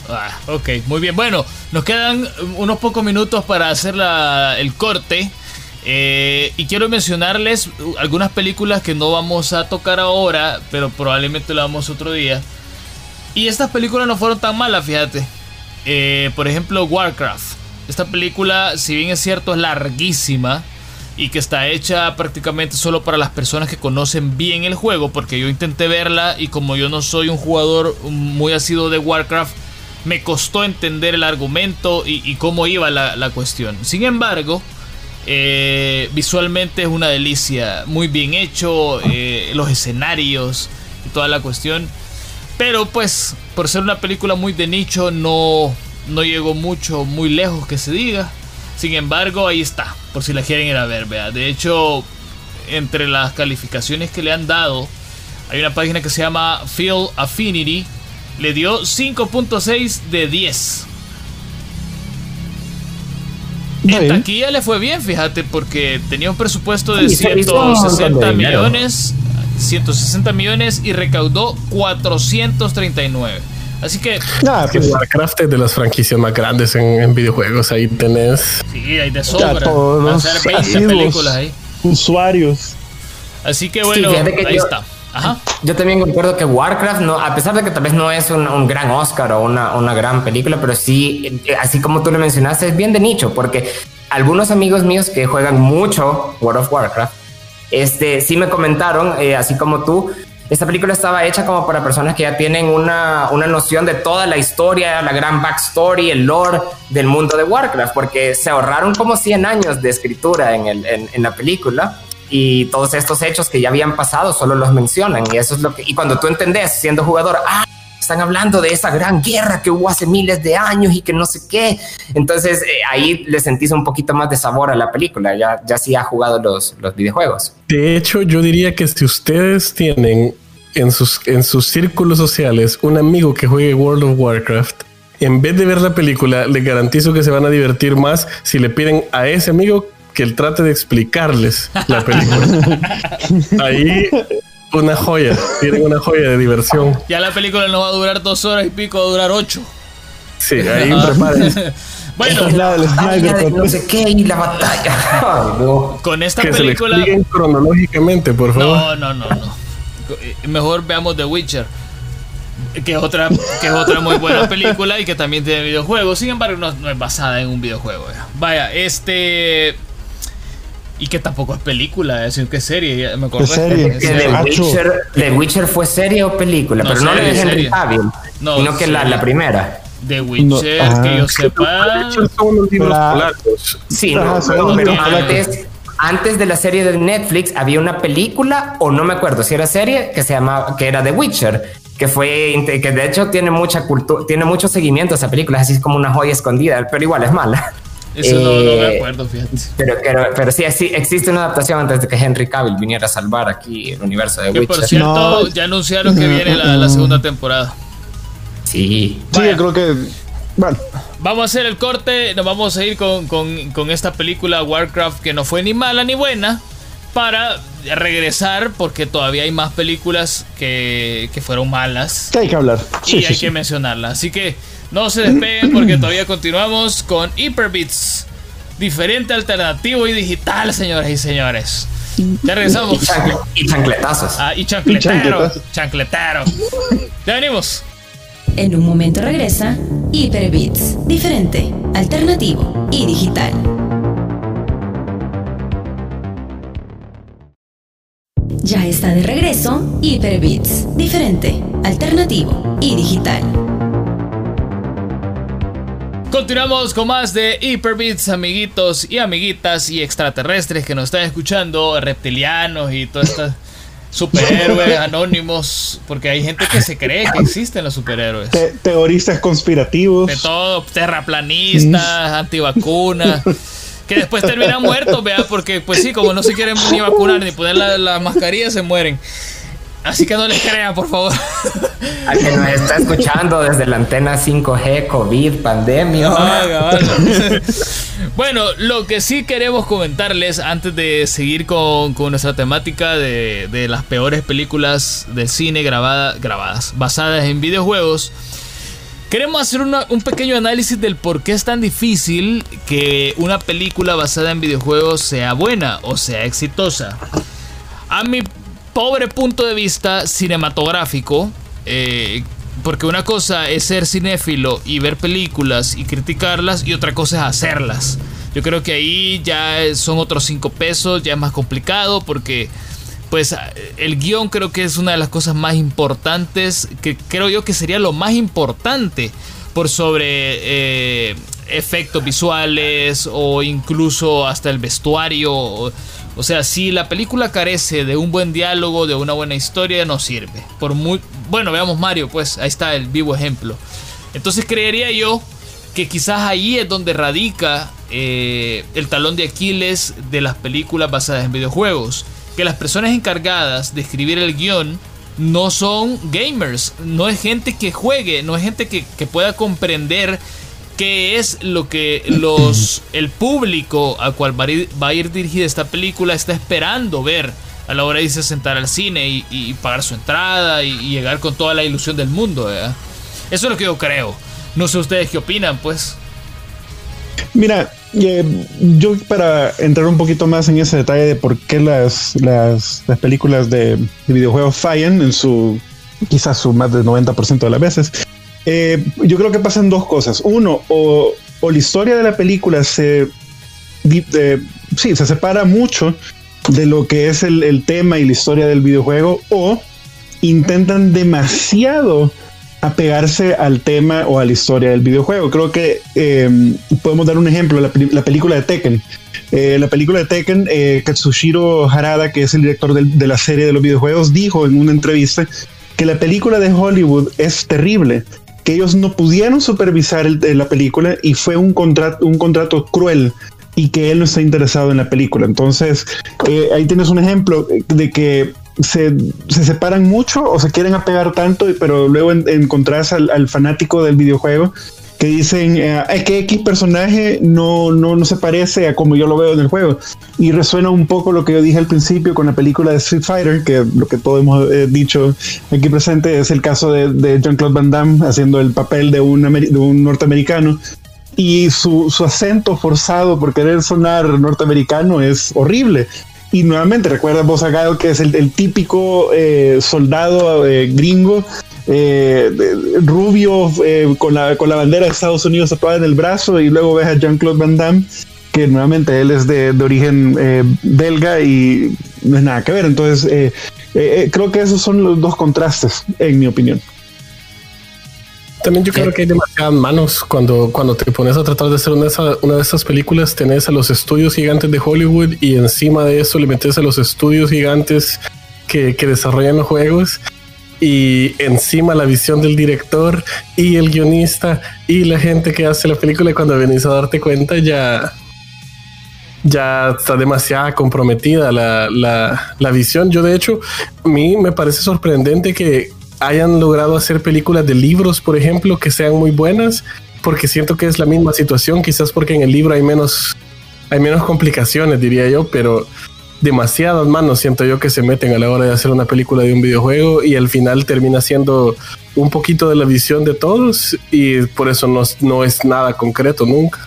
[SPEAKER 2] Ah, ok, muy bien. Bueno, nos quedan unos pocos minutos para hacer el corte. Eh, y quiero mencionarles algunas películas que no vamos a tocar ahora, pero probablemente lo vamos otro día. Y estas películas no fueron tan malas, fíjate. Eh, por ejemplo, Warcraft. Esta película, si bien es cierto, es larguísima y que está hecha prácticamente solo para las personas que conocen bien el juego, porque yo intenté verla y como yo no soy un jugador muy asiduo de Warcraft, me costó entender el argumento y, cómo iba la, cuestión. Sin embargo, eh, visualmente es una delicia, muy bien hecho, eh, los escenarios y toda la cuestión. Pero pues, por ser una película muy de nicho, no, no llegó mucho, muy lejos que se diga. Sin embargo, ahí está, por si la quieren ir a ver, vea. De hecho, entre las calificaciones que le han dado, hay una página que se llama Field Affinity, le dio 5.6 de 10. En taquilla le fue bien, fíjate, porque tenía un presupuesto de 160 millones, 160 millones y recaudó 439. Así que.
[SPEAKER 3] Ah, que Warcraft es de las franquicias más grandes en, videojuegos. Ahí tenés.
[SPEAKER 2] Sí, hay de sobra. Todos películas ahí.
[SPEAKER 5] Usuarios.
[SPEAKER 2] Así que bueno, ahí está. Ajá.
[SPEAKER 4] Yo también concuerdo que Warcraft, no, a pesar de que tal vez no es un, gran Oscar o una, una, gran película, pero sí, así como tú lo mencionaste, es bien de nicho, porque algunos amigos míos que juegan mucho World of Warcraft, este, sí me comentaron, eh, así como tú, esta película estaba hecha como para personas que ya tienen una, una noción de toda la historia, la gran backstory, el lore del mundo de Warcraft, porque se ahorraron como 100 años de escritura en, el, en, en la película y todos estos hechos que ya habían pasado solo los mencionan y eso es lo que y cuando tú entendés siendo jugador ah están hablando de esa gran guerra que hubo hace miles de años y que no sé qué entonces eh, ahí le sentís un poquito más de sabor a la película ya ya sí ha jugado los, los videojuegos.
[SPEAKER 3] De hecho yo diría que si ustedes tienen en sus, en sus círculos sociales un amigo que juegue World of Warcraft, en vez de ver la película, le garantizo que se van a divertir más si le piden a ese amigo que él trate de explicarles la película. Ahí una joya, tienen una joya de diversión.
[SPEAKER 2] Ya la película no va a durar dos horas y pico, va a durar ocho.
[SPEAKER 3] Sí, ahí preparen.
[SPEAKER 2] Bueno,
[SPEAKER 4] no sé qué y la batalla.
[SPEAKER 2] Con esta película.
[SPEAKER 3] Se cronológicamente, por favor.
[SPEAKER 2] No, no, no, no. Mejor veamos The Witcher. Que es, otra, que es otra muy buena película y que también tiene videojuegos. Sin embargo, no, es basada en un videojuego. Vaya, este. Y que tampoco es película, es que es serie, me acuerdo.
[SPEAKER 5] Es serie.
[SPEAKER 4] Que The, Witcher, The Witcher fue serie o película,
[SPEAKER 2] No,
[SPEAKER 4] pero no
[SPEAKER 2] serie,
[SPEAKER 4] de Henry
[SPEAKER 2] serie.
[SPEAKER 4] Cavill,
[SPEAKER 2] No,
[SPEAKER 4] sino que la, la primera.
[SPEAKER 2] The Witcher,
[SPEAKER 5] No,
[SPEAKER 2] que
[SPEAKER 5] ah.
[SPEAKER 2] yo sepa.
[SPEAKER 3] Son unos libros
[SPEAKER 5] La-
[SPEAKER 3] polacos.
[SPEAKER 4] Sí, no,
[SPEAKER 5] son
[SPEAKER 4] pero,
[SPEAKER 5] los
[SPEAKER 4] antes, antes de la serie de Netflix había una película, o no me acuerdo si era serie, que se llamaba, que era The Witcher, que fue, que de hecho tiene mucha cultura, tiene mucho seguimiento esa película, así es como una joya escondida, pero igual es mala.
[SPEAKER 2] Eso no, no me
[SPEAKER 4] Eh,
[SPEAKER 2] acuerdo, fíjate.
[SPEAKER 4] Pero, pero, pero sí, sí, existe una adaptación antes de que Henry Cavill viniera a salvar aquí el universo de
[SPEAKER 2] Que por
[SPEAKER 4] Witcher.
[SPEAKER 2] cierto,
[SPEAKER 5] No.
[SPEAKER 2] ya anunciaron que viene la, la segunda temporada.
[SPEAKER 4] Sí.
[SPEAKER 5] Sí, yo creo que. Bueno,
[SPEAKER 2] Vamos a hacer el corte, nos vamos a ir con, con- con esta película Warcraft que no fue ni mala ni buena para regresar porque todavía hay más películas que, que fueron malas
[SPEAKER 5] que hay que hablar. Sí,
[SPEAKER 2] y
[SPEAKER 5] sí,
[SPEAKER 2] hay
[SPEAKER 5] sí.
[SPEAKER 2] que mencionarlas. Así que no se despeguen porque todavía continuamos con Hyperbits, diferente, alternativo y digital, señoras y señores. Ya
[SPEAKER 4] Y,
[SPEAKER 2] regresamos.
[SPEAKER 4] chancle- y chancletazos.
[SPEAKER 2] Ah, y chancletero,
[SPEAKER 5] chancletas.
[SPEAKER 2] chancletero. Ya venimos.
[SPEAKER 1] En un momento regresa Hyperbits, diferente, alternativo y digital. Ya está de regreso Hyperbits, diferente, alternativo y digital.
[SPEAKER 2] Continuamos con más de Hyperbits, amiguitos y amiguitas y extraterrestres que nos están escuchando, reptilianos y todas estas superhéroes anónimos, porque hay gente que se cree que existen los superhéroes.
[SPEAKER 5] Te- teoristas conspirativos.
[SPEAKER 2] De todo, terraplanistas, antivacunas, que después terminan muertos, vea, porque pues sí, como no se quieren ni vacunar ni poner la, la mascarilla, se mueren. Así que no les crean, por favor.
[SPEAKER 4] A que nos está escuchando desde la antena 5G, COVID, pandemia.
[SPEAKER 2] Ah, bueno, lo que sí queremos comentarles antes de seguir con, con nuestra temática de, de las peores películas del cine grabada, grabadas, basadas en videojuegos. Queremos hacer una- un pequeño análisis del por qué es tan difícil que una película basada en videojuegos sea buena o sea exitosa. A mi pobre punto de vista cinematográfico, eh, porque una cosa es ser cinéfilo y ver películas y criticarlas y otra cosa es hacerlas. Yo creo que ahí ya son otros cinco pesos, ya es más complicado porque pues el guion creo que es una de las cosas más importantes, que creo yo que sería lo más importante por sobre eh, efectos visuales o incluso hasta el vestuario. O, sea, si la película carece de un buen diálogo, de una buena historia, no sirve. Por muy bueno, veamos Mario, pues ahí está el vivo ejemplo. Entonces creería yo que quizás ahí es donde radica eh, el talón de Aquiles de las películas basadas en videojuegos. Que las personas encargadas de escribir el guion no son gamers, no es gente que juegue, no es gente que pueda comprender qué es lo que los el público al cual va a ir, va a ir dirigida esta película está esperando ver a la hora de irse a sentar al cine y, y pagar su entrada y, y llegar con toda la ilusión del mundo. ¿verdad? Eso es lo que yo creo. No sé ustedes qué opinan, pues.
[SPEAKER 5] Mira, eh, yo para entrar un poquito más en ese detalle de por qué las, las, las películas de, de videojuegos fallan en su, quizás su más del 90% de las veces, eh, yo creo que pasan dos cosas. Uno, o, la historia de la película se, eh, sí, se separa mucho de lo que es el, el tema y la historia del videojuego, o intentan demasiado apegarse al tema o a la historia del videojuego. Creo que eh, podemos dar un ejemplo, la, la película de Tekken. Eh, la película de Tekken, eh, Katsushiro Harada, que es el director de la serie de los videojuegos, dijo en una entrevista que la película de Hollywood es terrible, que ellos no pudieron supervisar el- la película y fue un contrato, un contrato cruel y que él no está interesado en la película. Entonces, eh, ahí tienes un ejemplo de que se, se separan mucho o se quieren apegar tanto, pero luego en, encontrás al fanático del videojuego que dicen eh, es que X personaje no, no, no se parece a como yo lo veo en el juego. Y resuena un poco lo que yo dije al principio con la película de Street Fighter, que lo que todos hemos eh, dicho aquí presente es el caso de, de Jean-Claude Van Damme haciendo el papel de un, de un norteamericano. Y su, su acento forzado por querer sonar norteamericano es horrible. Y nuevamente, recuerda vos a Gael, que es el, el típico eh, soldado eh, gringo, eh, de- rubio, eh, con, la, con la bandera de Estados Unidos tatuada en el brazo, y luego ves a Jean-Claude Van Damme, que nuevamente él es de, origen eh, belga y no es nada que ver. Entonces, creo que esos son los dos contrastes, en mi opinión.
[SPEAKER 3] También yo creo que hay demasiadas manos cuando, cuando te pones a tratar de hacer una, una de estas películas, tenés a los estudios gigantes de Hollywood y encima de eso le metes a los estudios gigantes que, que desarrollan los juegos y encima la visión del director y el guionista y la gente que hace la película y cuando venís a darte cuenta ya ya está demasiado comprometida la, la, la visión. Yo de hecho, a mí me parece sorprendente que hayan logrado hacer películas de libros, por ejemplo, que sean muy buenas, porque siento que es la misma situación, quizás porque en el libro hay menos, hay menos complicaciones, diría yo, pero demasiadas manos siento yo que se meten a la hora de hacer una película de un videojuego y al final termina siendo un poquito de la visión de todos y por eso no, no es nada concreto nunca.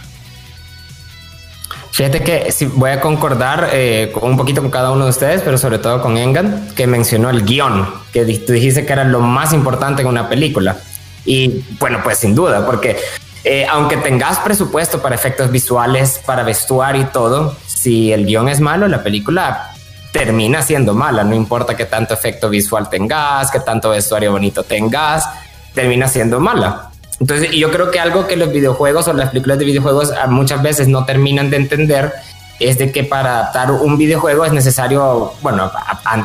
[SPEAKER 4] Fíjate que si voy a concordar eh, un poquito con cada uno de ustedes, pero sobre todo con Engan, que mencionó el guion, que tú dijiste que era lo más importante en una película. Y bueno, pues sin duda, porque eh, aunque tengas presupuesto para efectos visuales, para vestuario y todo, si el guion es malo, la película termina siendo mala. No importa qué tanto efecto visual tengas, qué tanto vestuario bonito tengas, termina siendo mala. Entonces, yo creo que algo que los videojuegos o las películas de videojuegos ah, muchas veces no terminan de entender es de que para adaptar un videojuego es necesario, bueno,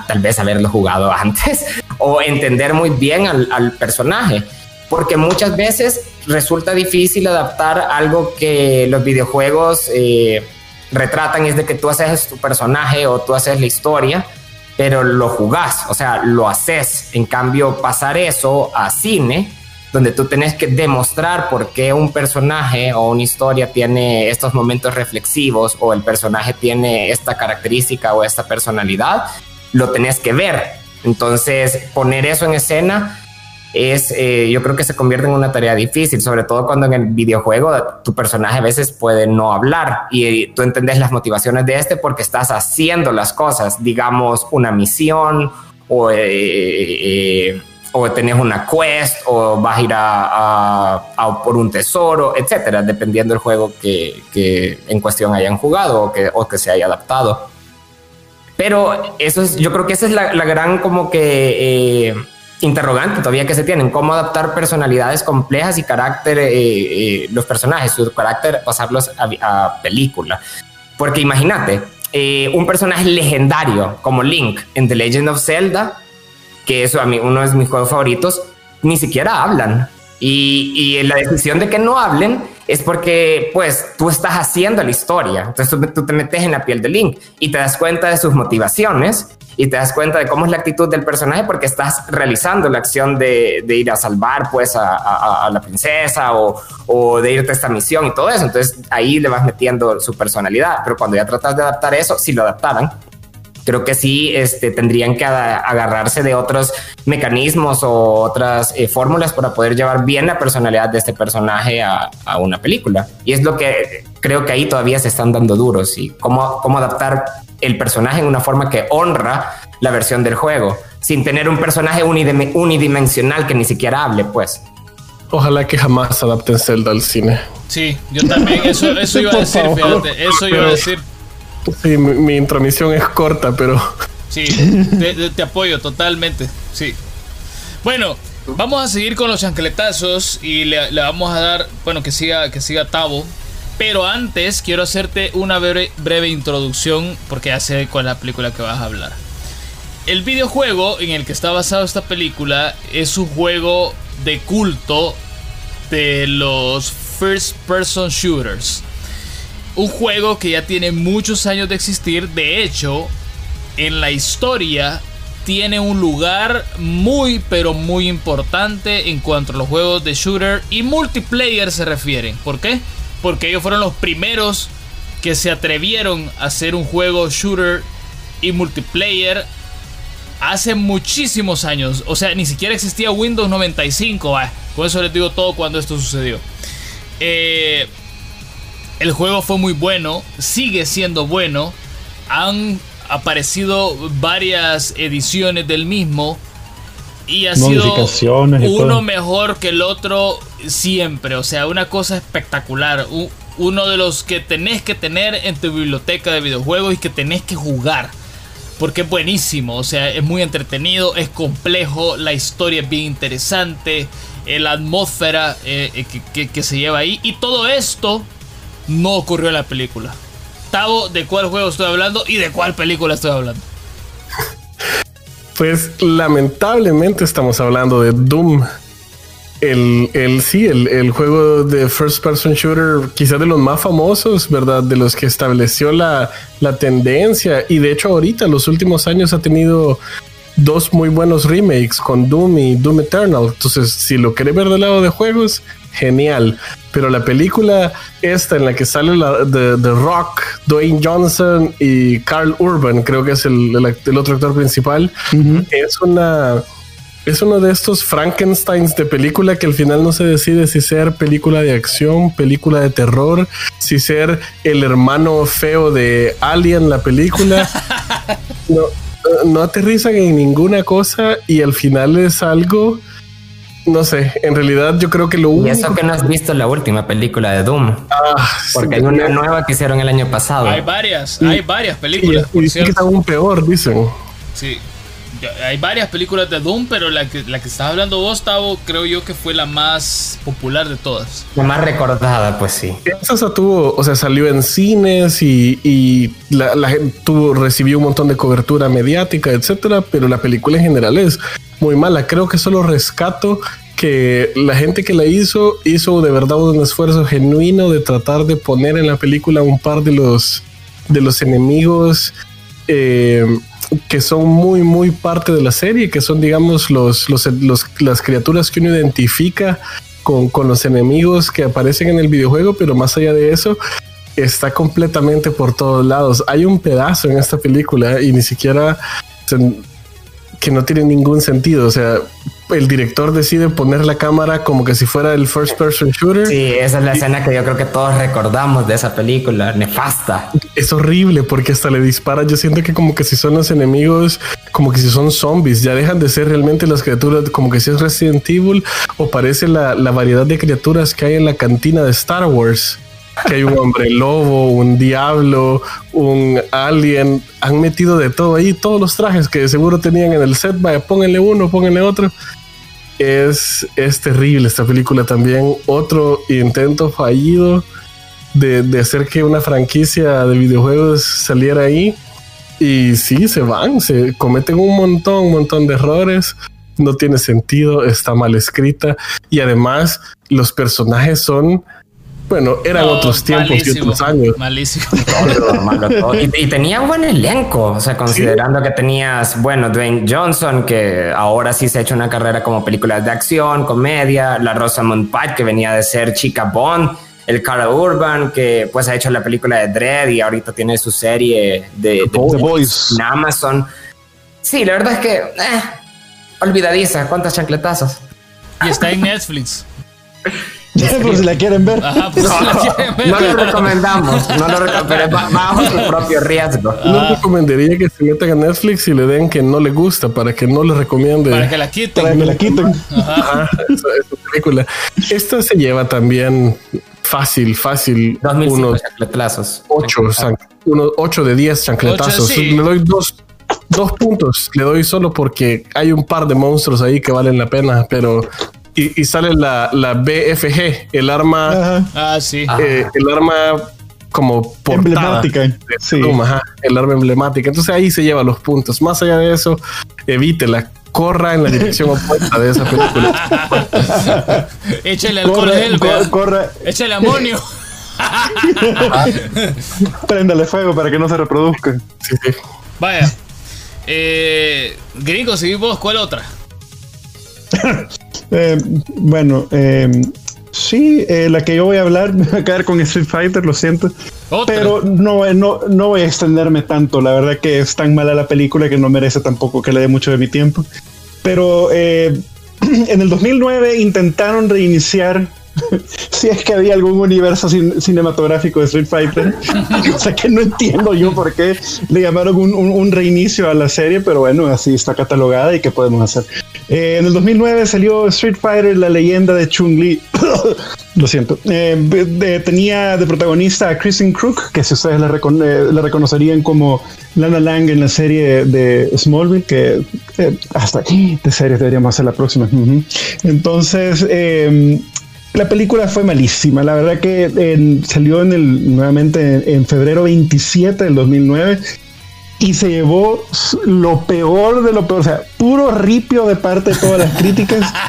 [SPEAKER 4] tal vez haberlo jugado antes o entender muy bien al, personaje, porque muchas veces resulta difícil adaptar algo que los videojuegos eh, retratan, es de que tú haces tu personaje o tú haces la historia, pero lo jugás, o sea, lo haces. En cambio, pasar eso a cine donde tú tenés que demostrar por qué un personaje o una historia tiene estos momentos reflexivos o el personaje tiene esta característica o esta personalidad, lo tenés que ver. Entonces, poner eso en escena es, eh, yo creo que se convierte en una tarea difícil, sobre todo cuando en el videojuego tu personaje a veces puede no hablar y tú entendés las motivaciones de este porque estás haciendo las cosas, digamos, una misión o... Eh, eh, o tenés una quest o vas a ir a, por un tesoro, etcétera, dependiendo del juego que, en cuestión hayan jugado o que, o que se haya adaptado. Pero eso es, yo creo que esa es la, gran como que eh, interrogante todavía que se tienen, cómo adaptar personalidades complejas y carácter, eh, eh, los personajes, su carácter, pasarlos a, película. Porque imagínate, un personaje legendario como Link en The Legend of Zelda, que eso a mí uno de mis juegos favoritos, ni siquiera hablan. Y, y, la decisión de que no hablen es porque pues tú estás haciendo la historia. Entonces tú, te metes en la piel de Link y te das cuenta de sus motivaciones y te das cuenta de cómo es la actitud del personaje porque estás realizando la acción de, ir a salvar pues a, a, la princesa o, de irte a esta misión y todo eso. Entonces ahí le vas metiendo su personalidad. Pero cuando ya tratas de adaptar eso, si lo adaptaran, creo que sí este, tendrían que agarrarse de otros mecanismos o otras eh, fórmulas para poder llevar bien la personalidad de este personaje a, una película. Y es lo que creo que ahí todavía se están dando duros y cómo, cómo adaptar el personaje en una forma que honra la versión del juego, sin tener un personaje unidimensional que ni siquiera hable, pues.
[SPEAKER 3] Ojalá que jamás adapten Zelda al cine.
[SPEAKER 2] Sí, yo también, eso, eso iba a decir, fíjate, eso iba a decir.
[SPEAKER 3] Sí, mi, intromisión es corta, pero.
[SPEAKER 2] Sí, te, apoyo totalmente. Sí. Bueno, vamos a seguir con los chancletazos y le, vamos a dar, bueno, que siga, que siga Tavo. Pero antes quiero hacerte una breve, introducción porque ya sé cuál es la película que vas a hablar. El videojuego en el que está basado esta película es un juego de culto de los first person shooters un juego que ya tiene muchos años de existir. De hecho, en la historia tiene un lugar muy pero muy importante en cuanto a los juegos de shooter y multiplayer se refieren. ¿Por qué? Porque ellos fueron los primeros que se atrevieron a hacer un juego shooter y multiplayer hace muchísimos años. O sea, ni siquiera existía Windows 95. con eso les digo todo cuando esto sucedió. Eh, el juego fue muy bueno, sigue siendo bueno. Han aparecido varias ediciones del mismo y ha sido uno mejor que el otro siempre. O sea, una cosa espectacular. uno de los que tenés que tener en tu biblioteca de videojuegos y que tenés que jugar. Porque es buenísimo, o sea, es muy entretenido, es complejo, la historia es bien interesante, eh, la atmósfera eh, que, que se lleva ahí. Y todo esto no ocurrió en la película. Tavo, ¿de cuál juego estoy hablando y de cuál película estoy hablando?
[SPEAKER 3] Pues lamentablemente estamos hablando de Doom. El, el sí, el, el, juego de first person shooter, quizás de los más famosos, ¿verdad? De los que estableció la, la tendencia. Y de hecho, ahorita, los últimos años, ha tenido dos muy buenos remakes con Doom y Doom Eternal. Entonces, si lo querés ver del lado de juegos, genial. Pero la película esta en la que sale la, The, Rock, Dwayne Johnson y Carl Urban, creo que es el, el, otro actor principal, es una... Es uno de estos Frankensteins de película que al final no se decide si ser película de acción, película de terror, si ser el hermano feo de Alien, la película. No, no aterrizan en ninguna cosa y al final es algo no sé, en realidad yo creo que lo único...
[SPEAKER 4] Y eso que no has visto la última película de Doom. Ah, porque hay una nueva que hicieron el año pasado.
[SPEAKER 2] Hay varias, hay varias películas.
[SPEAKER 3] Y, y que está aún peor, dicen.
[SPEAKER 2] Sí. Hay varias películas de Doom, pero la que, la que estás hablando vos, Tavo, creo yo que fue la más popular de todas.
[SPEAKER 4] La más recordada, pues sí.
[SPEAKER 3] Esa tuvo, o sea, salió en cines y, y la, la, tuvo, recibió un montón de cobertura mediática, etcétera, pero la película en general es muy mala. Creo que solo rescato que la gente que la hizo hizo de verdad un esfuerzo genuino de tratar de poner en la película un par de los de los enemigos eh, que son muy muy parte de la serie que son digamos los, los, las criaturas que uno identifica con, con los enemigos que aparecen en el videojuego pero más allá de eso está completamente por todos lados hay un pedazo en esta película y ni siquiera que no tiene ningún sentido. O sea, el director decide poner la cámara como que si fuera el first person shooter.
[SPEAKER 4] Sí, esa es la escena que yo creo que todos recordamos de esa película, nefasta.
[SPEAKER 3] Es horrible porque hasta le dispara. Yo siento que como que si son los enemigos, como que si son zombies, ya dejan de ser realmente las criaturas, como que si es Resident Evil o parece la, la variedad de criaturas que hay en la cantina de Star Wars que hay un hombre lobo, un diablo, un alien. Han metido de todo ahí, todos los trajes que seguro tenían en el set. Vaya, pónganle uno, pónganle otro. Es, es terrible esta película también. Otro intento fallido de, hacer que una franquicia de videojuegos saliera ahí. Y sí, se van, se cometen un montón, un montón de errores no tiene sentido, está mal escrita y además los personajes son bueno, eran otros tiempos y otros años.
[SPEAKER 2] Malísimo.
[SPEAKER 4] y, tenía un buen elenco, o sea, considerando que tenías, bueno, Dwayne Johnson, que ahora sí se ha hecho una carrera como películas de acción, comedia, la Rosamund Pike, que venía de ser chica Bond, el Carl Urban, que pues ha hecho la película de Dread y ahorita tiene su serie de,
[SPEAKER 5] The, Boys
[SPEAKER 4] en Amazon. Sí, la verdad es que, eh, olvidadiza, cuántas chancletazos.
[SPEAKER 2] Y está en Netflix.
[SPEAKER 5] por si la quieren ver.
[SPEAKER 4] no, lo recomendamos, no lo pero bajo su propio riesgo.
[SPEAKER 3] No ah. recomendaría que se metan a Netflix y le den que no le gusta para que no le recomiende.
[SPEAKER 2] Para que la quiten.
[SPEAKER 5] Para que la quiten. Ajá.
[SPEAKER 3] esa, película. Esta se lleva también fácil, fácil.
[SPEAKER 4] unos chancletazos.
[SPEAKER 3] Ocho, unos ocho de diez chancletazos. Le doy dos, dos puntos. Le doy solo porque hay un par de monstruos ahí que valen la pena, pero y, sale la, la, BFG, el arma.
[SPEAKER 2] Ah, sí.
[SPEAKER 3] Eh, el arma como
[SPEAKER 5] emblemática.
[SPEAKER 3] Sí. el arma emblemática. Entonces ahí se lleva los puntos. Más allá de eso, evítela. Corra en la dirección opuesta de esa película.
[SPEAKER 2] Échale alcohol
[SPEAKER 5] corre,
[SPEAKER 2] Échale amonio.
[SPEAKER 5] Préndale fuego para que no se reproduzca.
[SPEAKER 3] Sí, sí.
[SPEAKER 2] Vaya. Eh, gringo, seguimos. ¿Cuál otra?
[SPEAKER 5] Eh, bueno, eh, sí, eh, la que yo voy a hablar me va a quedar con Street Fighter, lo siento. Pero no, no, no voy a extenderme tanto. La verdad que es tan mala la película que no merece tampoco que le dé mucho de mi tiempo. Pero en el 2009 intentaron reiniciar si es que había algún universo cinematográfico de Street Fighter. o sea que no entiendo yo por qué le llamaron un, reinicio a la serie, pero bueno, así está catalogada y qué podemos hacer. Eh, en el 2009 salió Street Fighter, la leyenda de Chun-Li. Lo siento. Eh, tenía de protagonista a Kristen Crook, que si ustedes la, eh, reconocerían como Lana Lang en la serie de Smallville, que hasta aquí de series deberíamos hacer la próxima. Entonces, em, la película fue malísima. La verdad que salió en el, nuevamente en, febrero 27 del 2009 y se llevó lo peor de lo peor. O sea, puro ripio de parte de todas las críticas.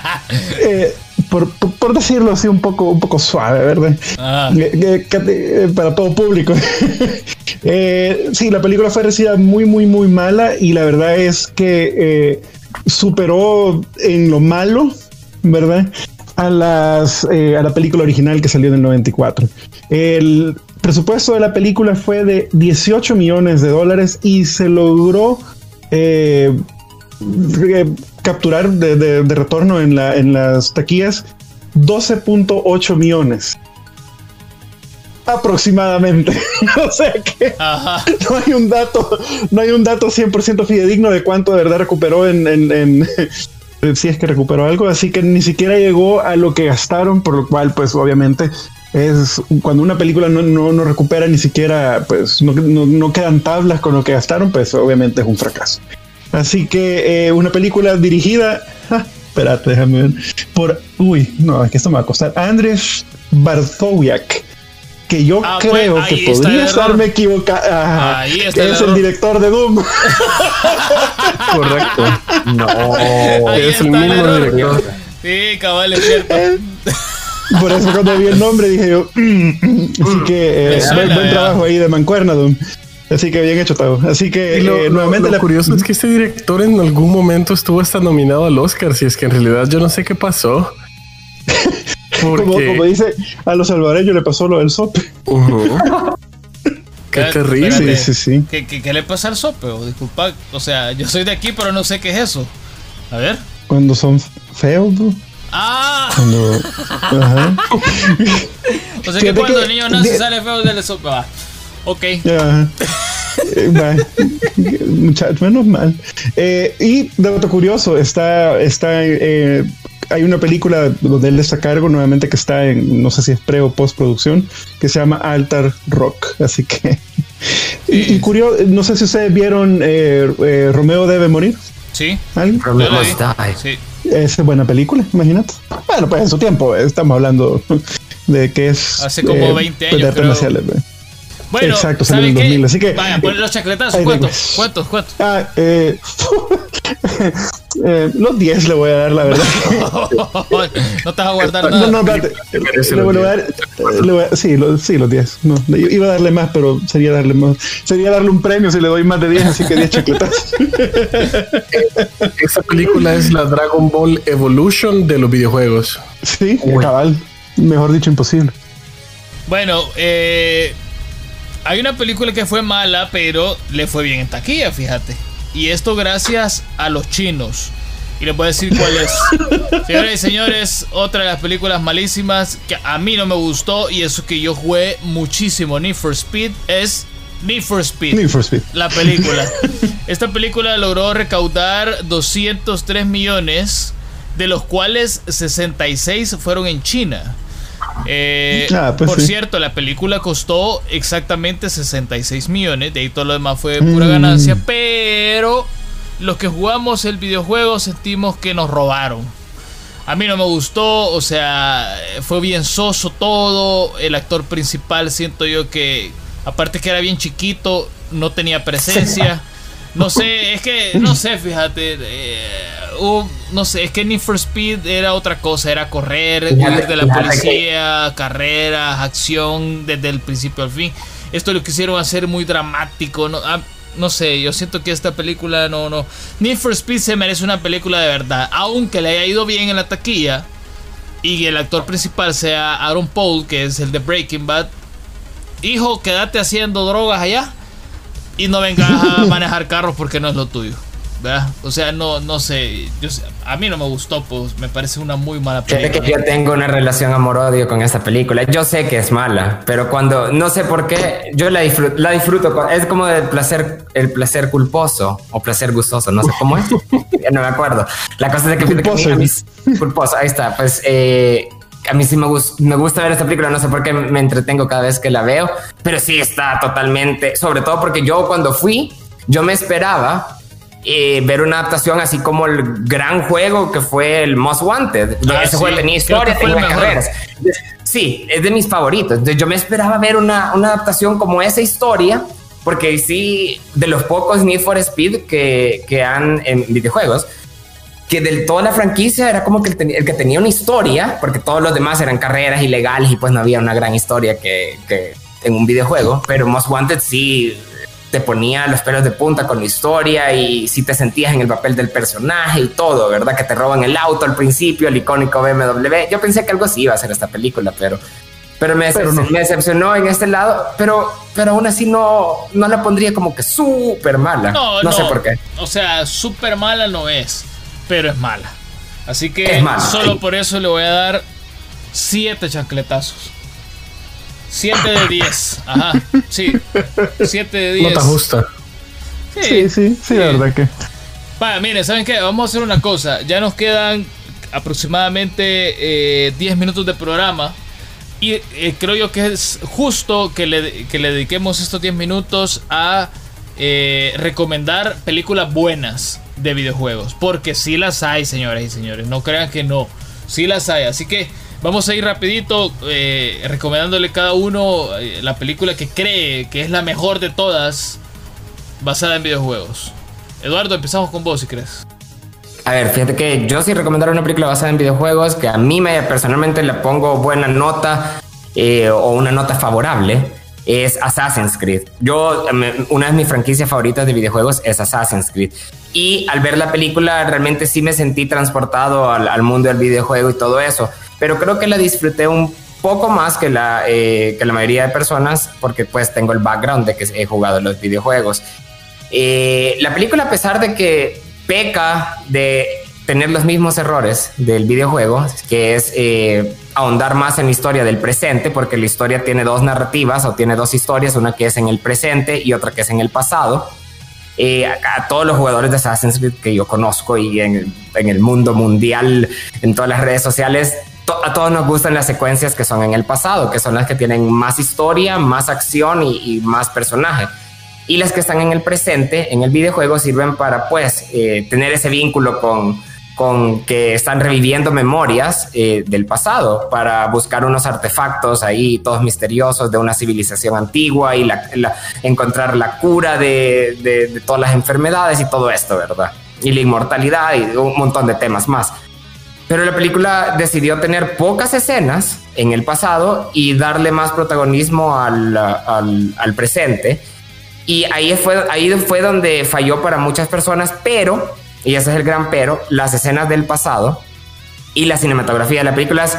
[SPEAKER 5] Eh, por, decirlo así un poco, un poco suave, ¿verdad? Ah. Eh, eh, para todo público. sí, la película fue recibida muy, muy, muy mala y la verdad es que superó en lo malo, ¿verdad? A, las, eh, a la película original que salió en el 94. El presupuesto de la película fue de 18 millones de dólares y se logró eh, capturar de, retorno en, la, en las taquillas 12.8 millones aproximadamente. o sea que no hay un dato, no hay un dato 100% fidedigno de cuánto de verdad recuperó en, si es que recuperó algo, así que ni siquiera llegó a lo que gastaron, por lo cual pues obviamente es cuando una película no, no, recupera ni siquiera, pues no, quedan tablas con lo que gastaron, pues obviamente es un fracaso. Así que eh, una película dirigida, ah, espérate, déjame ver, por, uy, no, es que esto me va a costar, Andrés Barzowiak que yo ah, creo que podría estarme equivocado. Ahí está es el, director de Doom.
[SPEAKER 3] Correcto. No, es el mismo director.
[SPEAKER 2] Sí, cabal, es cierto.
[SPEAKER 5] Por eso cuando vi el nombre dije yo, mm, mm". así que eh, buen, trabajo ahí de Mancuerna, Doom. Así que bien hecho, Tavo. Así que
[SPEAKER 3] lo, eh, nuevamente. Lo, curioso es que este director en algún momento estuvo hasta nominado al Oscar. Si es que en realidad yo no sé qué pasó.
[SPEAKER 5] Como, dice a los salvadoreños le pasó lo del sope.
[SPEAKER 3] Qué terrible.
[SPEAKER 2] Sí, sí, ¿Qué, le pasa al sope? disculpa, o sea, yo soy de aquí, pero no sé qué es eso. A ver.
[SPEAKER 5] Cuando son feos,
[SPEAKER 2] Ah. Cuando, ajá. o sea que cuando el niño nace sale feo del sope. Va. Ok.
[SPEAKER 5] Eh, Muchachos, menos mal. Eh, y dato curioso, está, está eh, hay una película donde él está a cargo nuevamente que está en, no sé si es pre o postproducción, que se llama Altar Rock. Así que. y, curioso, no sé si ustedes vieron eh, eh, Romeo debe morir.
[SPEAKER 2] Sí.
[SPEAKER 4] Romeo Sí.
[SPEAKER 5] Es buena película, imagínate. Bueno, pues en su tiempo, estamos hablando de que es.
[SPEAKER 2] Hace como 20 eh, años. Creo.
[SPEAKER 5] Bueno, Exacto, salió en 2000, así que...
[SPEAKER 2] Vaya, poner los chacletazos, ¿cuántos? ¿Cuántos? ¿Cuántos?
[SPEAKER 5] Ah, eh, eh, los 10 le voy a dar, la verdad.
[SPEAKER 2] no te vas a guardar nada. No, no, espérate.
[SPEAKER 5] Le voy a dar, le voy a, sí, los, sí, los 10. No, iba a darle más, pero sería darle más. Sería darle un premio si le doy más de 10, así que 10 chacletazos.
[SPEAKER 3] Esa película es la Dragon Ball Evolution de los videojuegos.
[SPEAKER 5] Sí, cabal. Mejor dicho, imposible.
[SPEAKER 2] Bueno, eh hay una película que fue mala, pero le fue bien en taquilla, fíjate. Y esto gracias a los chinos. Y les voy a decir cuál es. Señores y señores, otra de las películas malísimas que a mí no me gustó y eso que yo jugué muchísimo Need for Speed es Need for Speed.
[SPEAKER 5] Need for Speed.
[SPEAKER 2] La película. Esta película logró recaudar 203 millones, de los cuales 66 fueron en China. Eh, ah, pues por cierto, la película costó exactamente 66 millones, de ahí todo lo demás fue pura mm. ganancia, pero los que jugamos el videojuego sentimos que nos robaron. A mí no me gustó, o sea, fue bien soso todo, el actor principal siento yo que, aparte que era bien chiquito, no tenía presencia. No sé, es que, no sé, fíjate. Eh, no sé, es que Need for Speed era otra cosa, era correr, huir de la policía, carreras, acción desde el principio al fin. Esto lo quisieron hacer muy dramático, no, ah, no sé, yo siento que esta película no, no. Need for Speed se merece una película de verdad, aunque le haya ido bien en la taquilla y el actor principal sea Aaron Paul, que es el de Breaking Bad. Hijo, quédate haciendo drogas allá y no vengas a manejar carros porque no es lo tuyo. O sea, no, no sé, a mí no me gustó, pues me parece una muy mala película.
[SPEAKER 4] que yo tengo una relación amor-odio con esta película. Yo sé que es mala, pero cuando, no sé por qué, yo la disfruto, la disfruto, es como el placer, el placer culposo o placer gustoso, no sé cómo es, no me acuerdo. La cosa es que culposo, culposo, ahí está, pues eh, a mí sí me, me gusta ver esta película, no sé por qué me entretengo cada vez que la veo, pero sí está totalmente, sobre todo porque yo cuando fui, yo me esperaba eh, ver una adaptación así como el gran juego que fue el Most Wanted. Ah, ese juego tenía historia, tenía carreras. Sí, es de mis favoritos. Entonces yo me esperaba ver una, una, adaptación como esa historia, porque sí, de los pocos Need for Speed que, que han en videojuegos, que del toda la franquicia era como que el, el, que tenía una historia, porque todos los demás eran carreras ilegales y pues no había una gran historia que, que en un videojuego, pero Most Wanted sí te ponía los pelos de punta con la historia y si te sentías en el papel del personaje y todo, ¿verdad? Que te roban el auto al principio, el icónico BMW. Yo pensé que algo así iba a ser esta película, pero, pero, me, decepcionó en este lado, pero, pero aún así no, no la pondría como que súper mala. No, no, sé por qué.
[SPEAKER 2] O sea, súper mala no es, pero es mala. Así que solo por eso le voy a dar siete chancletazos. 7 de 10. Ajá. Sí. 7 de 10.
[SPEAKER 3] Nota justa.
[SPEAKER 5] Sí, sí, sí, la verdad que.
[SPEAKER 2] Vaya, miren, ¿saben qué? Vamos a hacer una cosa. Ya nos quedan aproximadamente eh, 10 minutos de programa. Y eh, creo yo que es justo que le, que le dediquemos estos 10 minutos a eh, recomendar películas buenas de videojuegos. Porque sí las hay, señoras y señores. No crean que no. Sí las hay. Así que Vamos a ir rapidito eh, recomendándole cada uno eh, la película que cree que es la mejor de todas basada en videojuegos. Eduardo, empezamos con vos si crees.
[SPEAKER 4] A ver, fíjate que yo sí recomendar una película basada en videojuegos que a mí me personalmente le pongo buena nota eh, o una nota favorable es Assassin's Creed. Yo, una de mis franquicias favoritas de videojuegos es Assassin's Creed. Y al ver la película realmente sí me sentí transportado al, al mundo del videojuego y todo eso pero creo que la disfruté un poco más que la, eh, que la mayoría de personas porque pues tengo el background de que he jugado los videojuegos. Eh, la película a pesar de que peca de tener los mismos errores del videojuego, que es eh, ahondar más en la historia del presente, porque la historia tiene dos narrativas o tiene dos historias, una que es en el presente y otra que es en el pasado. a, todos los jugadores de Assassin's Creed que yo conozco y en, en, el mundo mundial, en todas las redes sociales, a todos nos gustan las secuencias que son en el pasado, que son las que tienen más historia, más acción y, más personaje. Y las que están en el presente, en el videojuego, sirven para pues eh, tener ese vínculo con, con que están reviviendo memorias eh, del pasado para buscar unos artefactos ahí todos misteriosos de una civilización antigua y encontrar la cura de, de todas las enfermedades y todo esto, ¿verdad? Y la inmortalidad y un montón de temas más. Pero la película decidió tener pocas escenas en el pasado y darle más protagonismo al, al, presente. Y ahí fue, ahí fue donde falló para muchas personas, pero, y ese es el gran pero, las escenas del pasado y la cinematografía de la película es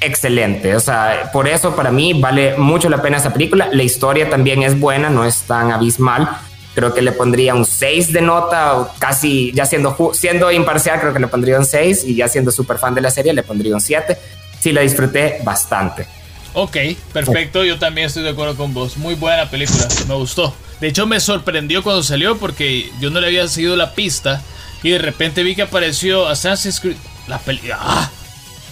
[SPEAKER 4] excelente. O sea, por eso para mí vale mucho la pena esa película. La historia también es buena, no es tan abismal creo que le pondría un 6 de nota, casi ya siendo, siendo imparcial, creo que le pondría un 6 y ya siendo súper fan de la serie le pondría un 7. Sí, la disfruté bastante.
[SPEAKER 2] Ok, perfecto, yo también estoy de acuerdo con vos. Muy buena película, me gustó. De hecho, me sorprendió cuando salió porque yo no le había seguido la pista y de repente vi que apareció Assassin's Creed. La película. ¡Ah!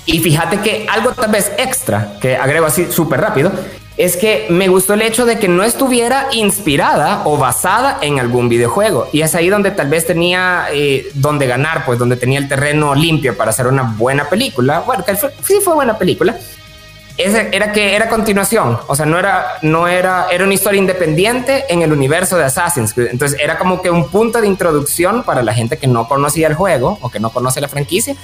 [SPEAKER 4] Y fíjate que algo tal vez extra, que agrego así súper rápido, es que me gustó el hecho de que no estuviera inspirada o basada en algún videojuego. Y es ahí donde tal vez tenía eh, donde ganar, pues donde tenía el terreno limpio para hacer una buena película. Bueno, que sí fue buena película. era que era continuación, o sea, no era, no era, era una historia independiente en el universo de Assassin's Creed. Entonces era como que un punto de introducción para la gente que no conocía el juego o que no conoce la franquicia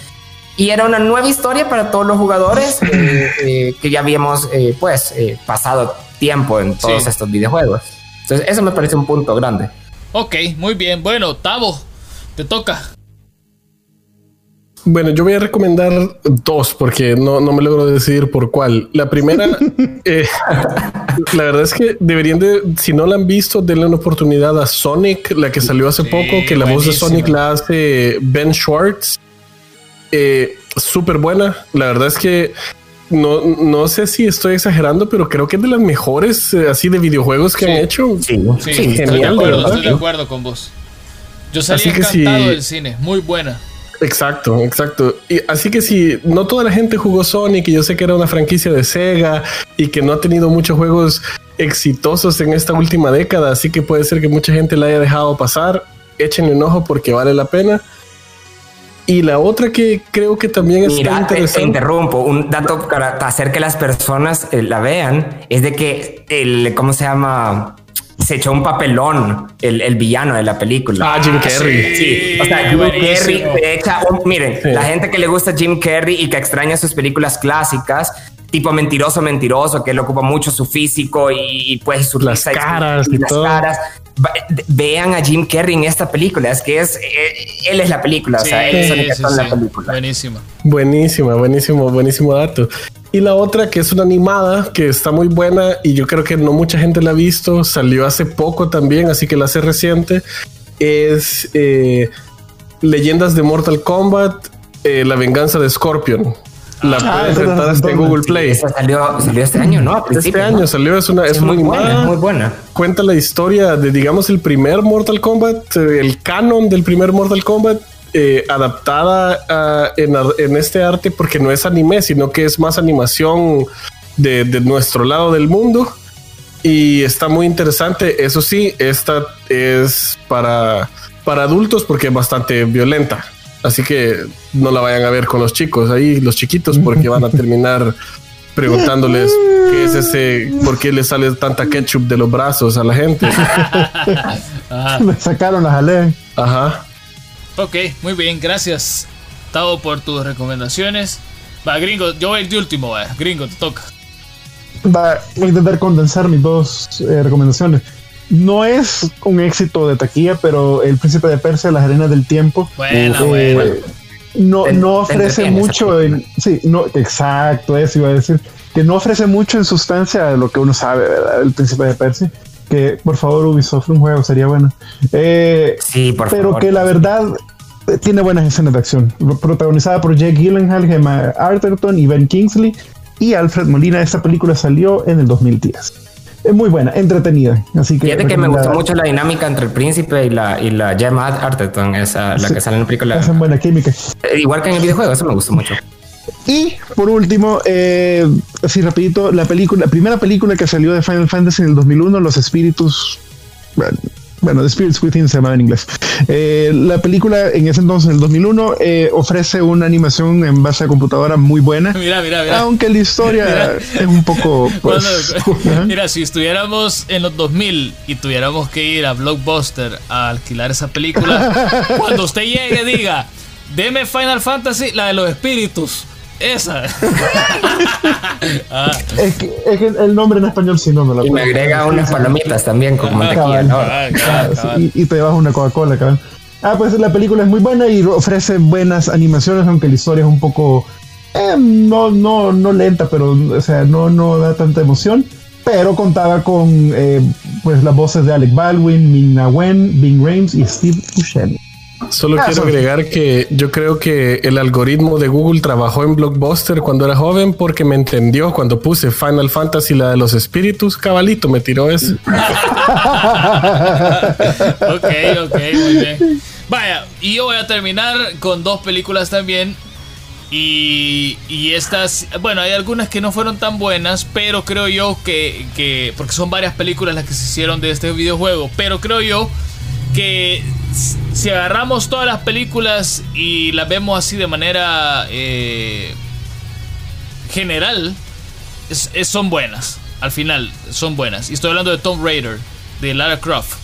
[SPEAKER 4] y era una nueva historia para todos los jugadores eh, eh, que ya habíamos eh, pues pasado tiempo en todos estos videojuegos. Entonces eso me parece un punto grande.
[SPEAKER 2] Ok, muy bien. Bueno, Tavo, te toca.
[SPEAKER 3] Bueno, yo voy a recomendar dos porque no, no me logro decidir por cuál. La primera, eh, la verdad es que deberían de, si no la han visto, denle una oportunidad a Sonic, la que salió hace poco, que la voz de Sonic la hace Ben Schwartz. Eh, Súper buena. La verdad es que no, no sé si estoy exagerando, pero creo que es de las mejores eh, así de videojuegos que han hecho.
[SPEAKER 2] Sí, genial. Estoy de, acuerdo, con vos. Yo salí encantado del cine, muy buena.
[SPEAKER 3] Exacto, exacto. Y así que si no toda la gente jugó Sonic y yo sé que era una franquicia de Sega y que no ha tenido muchos juegos exitosos en esta última década, así que puede ser que mucha gente la haya dejado pasar, échenle un ojo porque vale la pena. Y la otra que creo que también es
[SPEAKER 4] Mira, interesante. Te, interrumpo. Un dato para hacer que las personas eh, la vean es de que el, ¿cómo se llama? Se echó un papelón el, el villano de la película.
[SPEAKER 3] Ah, Jim Carrey.
[SPEAKER 4] Sí, o sea, Jim Carrey se echa un. Miren, la gente que le gusta Jim Carrey y que extraña sus películas clásicas, tipo mentiroso, mentiroso, que le ocupa mucho su físico y, pues sus
[SPEAKER 3] las caras y,
[SPEAKER 4] las caras vean a Jim Carrey en esta película. Es que es eh, él es la película, o sea, él es la película.
[SPEAKER 2] Buenísima.
[SPEAKER 3] Buenísima, buenísimo, buenísimo dato. Y la otra que es una animada que está muy buena y yo creo que no mucha gente la ha visto, salió hace poco también, así que la hace reciente, es eh, Leyendas de Mortal Kombat, eh, La venganza de Scorpion. La ah, puedes rentar en Google Play.
[SPEAKER 4] salió, salió, este año, ¿no?
[SPEAKER 3] Este año salió, es una, es, muy, buena,
[SPEAKER 4] muy buena.
[SPEAKER 3] Cuenta la historia de, digamos, el primer Mortal Kombat, eh, el canon del primer Mortal Kombat, eh, adaptada en, en, este arte porque no es anime, sino que es más animación de, de, nuestro lado del mundo. Y está muy interesante. Eso sí, esta es para, para adultos porque es bastante violenta. Así que no la vayan a ver con los chicos ahí, los chiquitos, porque van a terminar preguntándoles qué es ese, por qué le sale tanta ketchup de los brazos a la gente.
[SPEAKER 5] Me sacaron las jalea.
[SPEAKER 3] Ajá.
[SPEAKER 2] Ok, muy bien, gracias, Tavo, por tus recomendaciones. Va, gringo, yo voy el último, va. Gringo, te toca.
[SPEAKER 5] Va, voy a intentar condensar mis dos eh, recomendaciones no es un éxito de taquilla, pero El Príncipe de Persia, Las Arenas del Tiempo.
[SPEAKER 2] Eh,
[SPEAKER 5] no, no ofrece mucho en. Sí, no, exacto, eso iba a decir. Que no ofrece mucho en sustancia de lo que uno sabe, ¿verdad? El Príncipe de Persia. Que por favor, Ubisoft un juego sería bueno. Eh,
[SPEAKER 4] sí, por
[SPEAKER 5] pero que la verdad eh, tiene buenas escenas de acción. Protagonizada por Jake Gyllenhaal, Gemma Arterton y Ben Kingsley y Alfred Molina. Esta película salió en el 2010 es muy buena, entretenida. Así que
[SPEAKER 4] Fíjate que me gustó mucho la dinámica entre el príncipe y la, y la Gemma Arterton, esa, la que sale en la película.
[SPEAKER 5] Hacen buena química.
[SPEAKER 4] Eh, igual que en el videojuego, eso me gustó mucho.
[SPEAKER 5] Y por último, eh, así rapidito, la película, la primera película que salió de Final Fantasy en el 2001, Los Espíritus, bueno, The Spirits Within se llama en inglés. Eh, la película en ese entonces, en el 2001, eh, ofrece una animación en base a computadora muy buena.
[SPEAKER 2] Mira, mira, mira.
[SPEAKER 5] Aunque la historia es un poco... Pues,
[SPEAKER 2] mira, si estuviéramos en los 2000 y tuviéramos que ir a Blockbuster a alquilar esa película, cuando usted llegue diga, deme Final Fantasy, la de los espíritus. Esa.
[SPEAKER 5] Ah. es, que, es, que, el nombre en español sí no me lo
[SPEAKER 4] Y me agrega unas palomitas también con mantequilla.
[SPEAKER 5] Ah, y, te bajas una Coca-Cola, cabrón. Ah, pues la película es muy buena y ofrece buenas animaciones, aunque la historia es un poco. Eh, no, no, no lenta, pero o sea, no, no da tanta emoción. Pero contaba con eh, pues las voces de Alec Baldwin, Ming Na Wen, Bing Rames y Steve Buscemi.
[SPEAKER 3] Solo ah, quiero agregar que yo creo que el algoritmo de Google trabajó en Blockbuster cuando era joven porque me entendió cuando puse Final Fantasy, la de los espíritus, cabalito, me tiró eso.
[SPEAKER 2] ok, ok, muy bien. Vaya, y yo voy a terminar con dos películas también. Y, y estas, bueno, hay algunas que no fueron tan buenas, pero creo yo que, que, porque son varias películas las que se hicieron de este videojuego, pero creo yo que si agarramos todas las películas y las vemos así de manera eh, general, son buenas. Al final, son buenas. Y estoy hablando de Tomb Raider, de Lara Croft.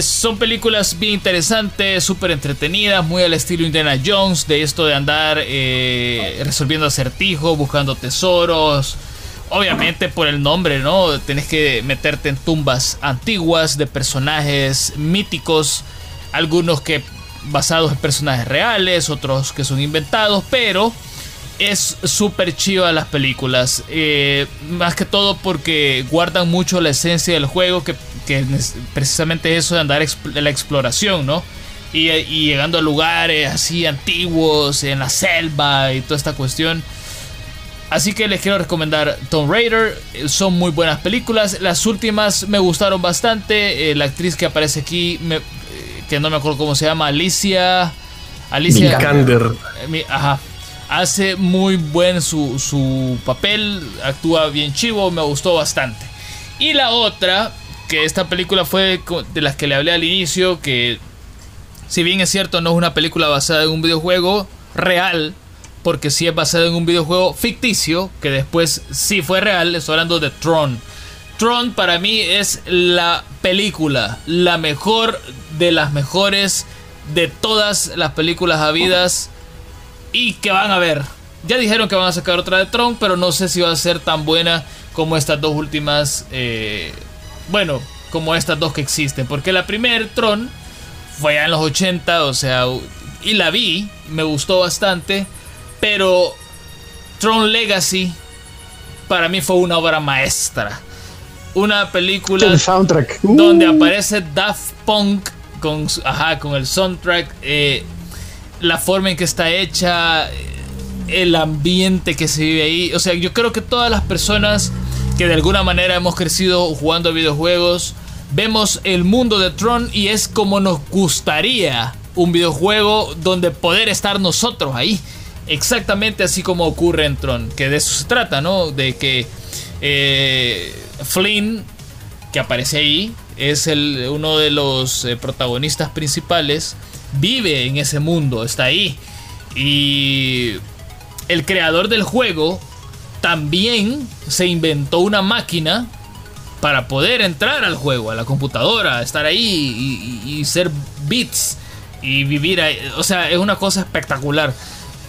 [SPEAKER 2] son películas bien interesantes, súper entretenidas, muy al estilo Indiana Jones, de esto de andar eh, resolviendo acertijos, buscando tesoros, obviamente por el nombre, ¿no? Tenés que meterte en tumbas antiguas de personajes míticos, algunos que basados en personajes reales, otros que son inventados, pero es súper chiva las películas. Eh, más que todo porque guardan mucho la esencia del juego, que, es precisamente eso de andar en la exploración, ¿no? Y, y, llegando a lugares así antiguos, en la selva y toda esta cuestión. Así que les quiero recomendar Tomb Raider. Son muy buenas películas. Las últimas me gustaron bastante. Eh, la actriz que aparece aquí, eh, que no me acuerdo cómo se llama, Alicia.
[SPEAKER 3] Alicia. Vikander.
[SPEAKER 2] Eh, ajá. Hace muy buen su, su papel. Actúa bien chivo. Me gustó bastante. Y la otra, que esta película fue de las que le hablé al inicio. Que si bien es cierto, no es una película basada en un videojuego real porque sí es basado en un videojuego ficticio que después sí fue real. Estoy hablando de Tron. Tron para mí es la película, la mejor de las mejores de todas las películas habidas y que van a ver. Ya dijeron que van a sacar otra de Tron, pero no sé si va a ser tan buena como estas dos últimas. Eh, bueno, como estas dos que existen. Porque la primera Tron fue ya en los 80, o sea, y la vi, me gustó bastante. Pero Tron Legacy para mí fue una obra maestra. Una película
[SPEAKER 5] soundtrack.
[SPEAKER 2] donde uh. aparece Daft Punk con, ajá, con el soundtrack, eh, la forma en que está hecha, el ambiente que se vive ahí. O sea, yo creo que todas las personas que de alguna manera hemos crecido jugando videojuegos, vemos el mundo de Tron y es como nos gustaría un videojuego donde poder estar nosotros ahí exactamente así como ocurre en Tron, que de eso se trata, ¿no? De que eh, Flynn, que aparece ahí, es el, uno de los eh, protagonistas principales, vive en ese mundo, está ahí. Y el creador del juego también se inventó una máquina para poder entrar al juego, a la computadora, estar ahí y, y ser bits y vivir ahí. O sea, es una cosa espectacular.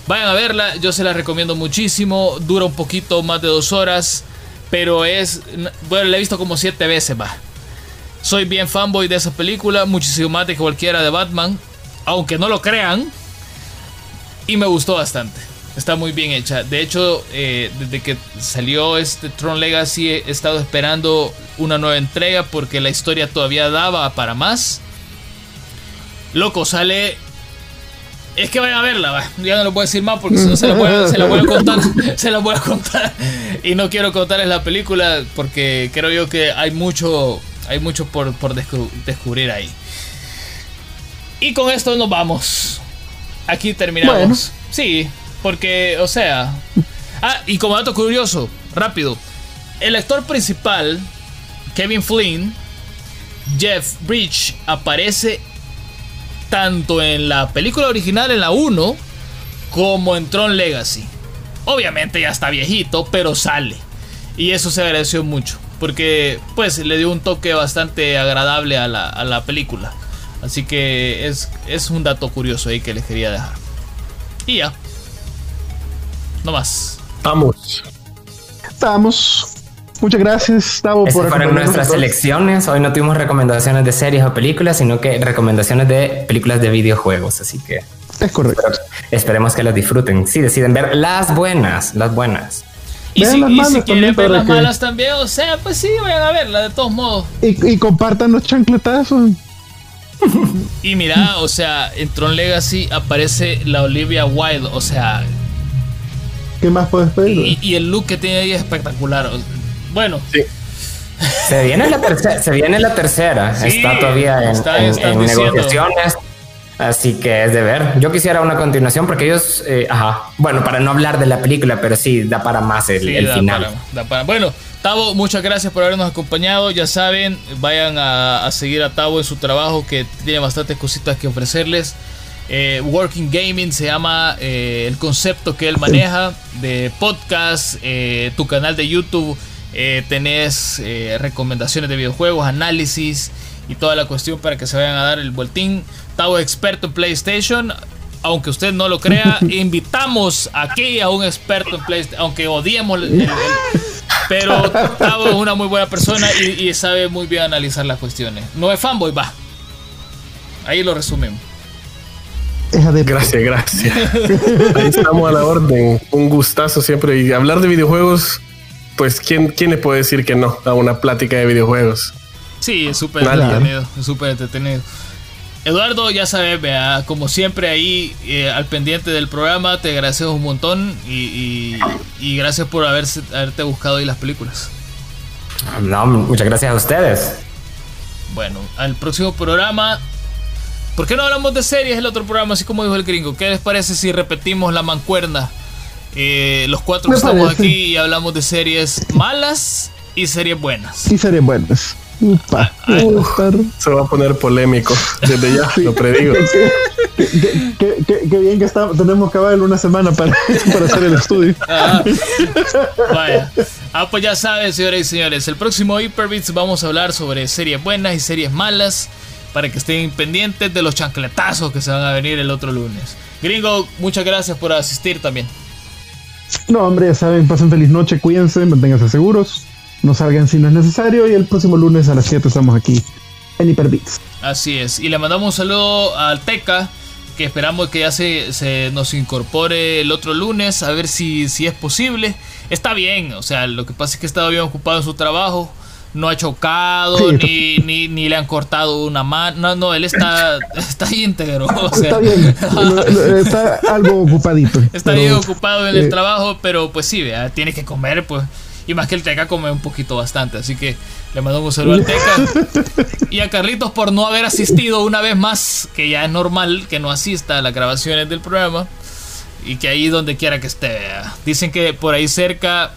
[SPEAKER 2] Vayan a verla, yo se la recomiendo muchísimo. Dura un poquito más de dos horas, pero es. Bueno, la he visto como siete veces, va. Soy bien fanboy de esa película, muchísimo más de cualquiera de Batman, aunque no lo crean. Y me gustó bastante. Está muy bien hecha. De hecho, eh, desde que salió este Tron Legacy he estado esperando una nueva entrega porque la historia todavía daba para más. Loco, sale es que vayan a verla, ya no lo puedo decir más porque si no se la, voy a, contar. se la voy a contar. Y no quiero contarles la película porque creo yo que hay mucho, hay mucho por, descubrir ahí. Y con esto nos vamos. Aquí terminamos. Sí, porque, o sea. Ah, y como dato curioso, rápido. El actor principal, Kevin Flynn, Jeff Bridge, aparece tanto en la película original, en la 1, como en Tron Legacy. Obviamente ya está viejito, pero sale. Y eso se agradeció mucho, porque pues le dio un toque bastante agradable a la, película. Así que es, es un dato curioso ahí que les quería dejar. Y ya. No más.
[SPEAKER 3] Vamos.
[SPEAKER 5] Estamos. Muchas gracias, Tavo,
[SPEAKER 4] por fueron nuestras selecciones. Hoy no tuvimos recomendaciones de series o películas, sino que recomendaciones de películas de videojuegos. Así que
[SPEAKER 5] es correcto.
[SPEAKER 4] Esperemos que las disfruten. Si deciden ver las buenas, las buenas.
[SPEAKER 2] Y si, quieren ver las malas también, o sea, pues sí, vayan a verla de todos modos.
[SPEAKER 5] Y, compartan los chancletazos.
[SPEAKER 2] y mira, o sea, en Tron Legacy aparece la Olivia Wilde, o sea.
[SPEAKER 5] ¿Qué más puedes pedir?
[SPEAKER 2] Y, el look que tiene ahí es espectacular. Bueno.
[SPEAKER 4] Se viene la tercera, se viene la tercera. está todavía en, negociaciones. Así que es de ver. Yo quisiera una continuación porque ellos, eh, ajá. Bueno, para no hablar de la película, pero sí da para más el, final.
[SPEAKER 2] Bueno, Tavo, muchas gracias por habernos acompañado. Ya saben, vayan a, seguir a Tavo en su trabajo que tiene bastantes cositas que ofrecerles. Eh, Working Gaming se llama eh, el concepto que él maneja de podcast, tu canal de YouTube eh, tenés eh, recomendaciones de videojuegos, análisis y toda la cuestión para que se vayan a dar el vueltín. Tavo experto en PlayStation. Aunque usted no lo crea, invitamos aquí a un experto en PlayStation, aunque odiemos pero Tavo es una muy buena persona y, y, sabe muy bien analizar las cuestiones. No es fanboy, va. Ahí lo resumimos.
[SPEAKER 3] Gracias, gracias. Ahí estamos a la orden. Un gustazo siempre. Y hablar de videojuegos, pues, ¿quién, quién le puede decir que no a una plática de videojuegos?
[SPEAKER 2] Sí, es súper entretenido. Es súper entretenido. Eduardo, ya sabes, vea, como siempre ahí eh, al pendiente del programa, te agradecemos un montón y, gracias por haberse, haberte buscado ahí las películas.
[SPEAKER 4] No, muchas gracias a ustedes.
[SPEAKER 2] Bueno, al próximo programa. ¿Por qué no hablamos de series el otro programa, así como dijo el gringo? ¿Qué les parece si repetimos la mancuerna? Eh, los cuatro estamos aquí y hablamos de series malas y series buenas.
[SPEAKER 5] Y series buenas.
[SPEAKER 3] Upa, se va a poner polémico. Desde ya lo predigo.
[SPEAKER 5] Qué, bien que está, tenemos que haber una semana para, para hacer el estudio.
[SPEAKER 2] Ah, vaya. Ah, pues ya saben, señores y señores. El próximo Hyperbits vamos a hablar sobre series buenas y series malas. Para que estén pendientes de los chancletazos que se van a venir el otro lunes. Gringo, muchas gracias por asistir también.
[SPEAKER 5] No, hombre, ya saben, pasen feliz noche, cuídense, manténganse seguros no salgan si no es necesario y el próximo lunes a las 7 estamos aquí en Hyperbits.
[SPEAKER 2] Así es, y le mandamos un saludo al Teca, que esperamos que ya se, se, nos incorpore el otro lunes, a ver si, si es posible. Está bien, o sea, lo que pasa es que estaba bien ocupado en su trabajo, no ha chocado, ni, ni, le han cortado una mano, no, no, él está, está íntegro. O sea,
[SPEAKER 5] está bien, está algo ocupadito.
[SPEAKER 2] Está bien ocupado en el eh, trabajo, pero pues sí, tiene que comer, pues. Y más que el Teca come un poquito bastante. Así que le mandamos un saludo al Teca. Y a Carlitos por no haber asistido una vez más, que ya es normal que no asista a las grabaciones del programa. Y que ahí donde quiera que esté. Dicen que por ahí cerca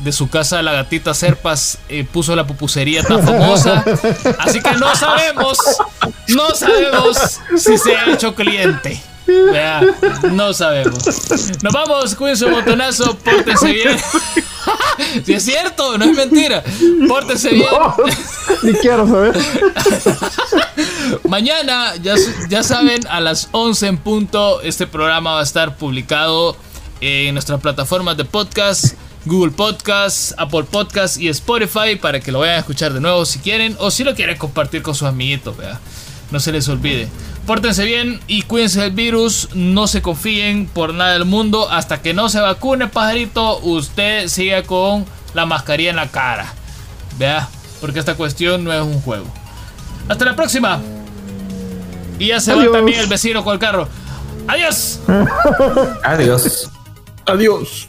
[SPEAKER 2] de su casa la gatita Serpas eh, puso la pupusería tan famosa. Así que no sabemos, no sabemos si se ha hecho cliente. Vea, no sabemos. Nos vamos, cuídense un botonazo, pórtense bien. si es cierto, no es mentira. Pórtense bien.
[SPEAKER 5] ni quiero saber.
[SPEAKER 2] Mañana, ya, ya saben, a las 11 en punto, este programa va a estar publicado en nuestras plataformas de podcast. Google Podcast, Apple Podcast y Spotify para que lo vayan a escuchar de nuevo si quieren o si lo quieren compartir con sus amiguitos, vea. No se les olvide. Pórtense bien y cuídense del virus. No se confíen por nada del mundo. Hasta que no se vacune, pajarito, usted sigue con la mascarilla en la cara. Vea, porque esta cuestión no es un juego. Hasta la próxima. Y ya se va también el vecino con el carro. Adiós.
[SPEAKER 4] Adiós.
[SPEAKER 3] Adiós.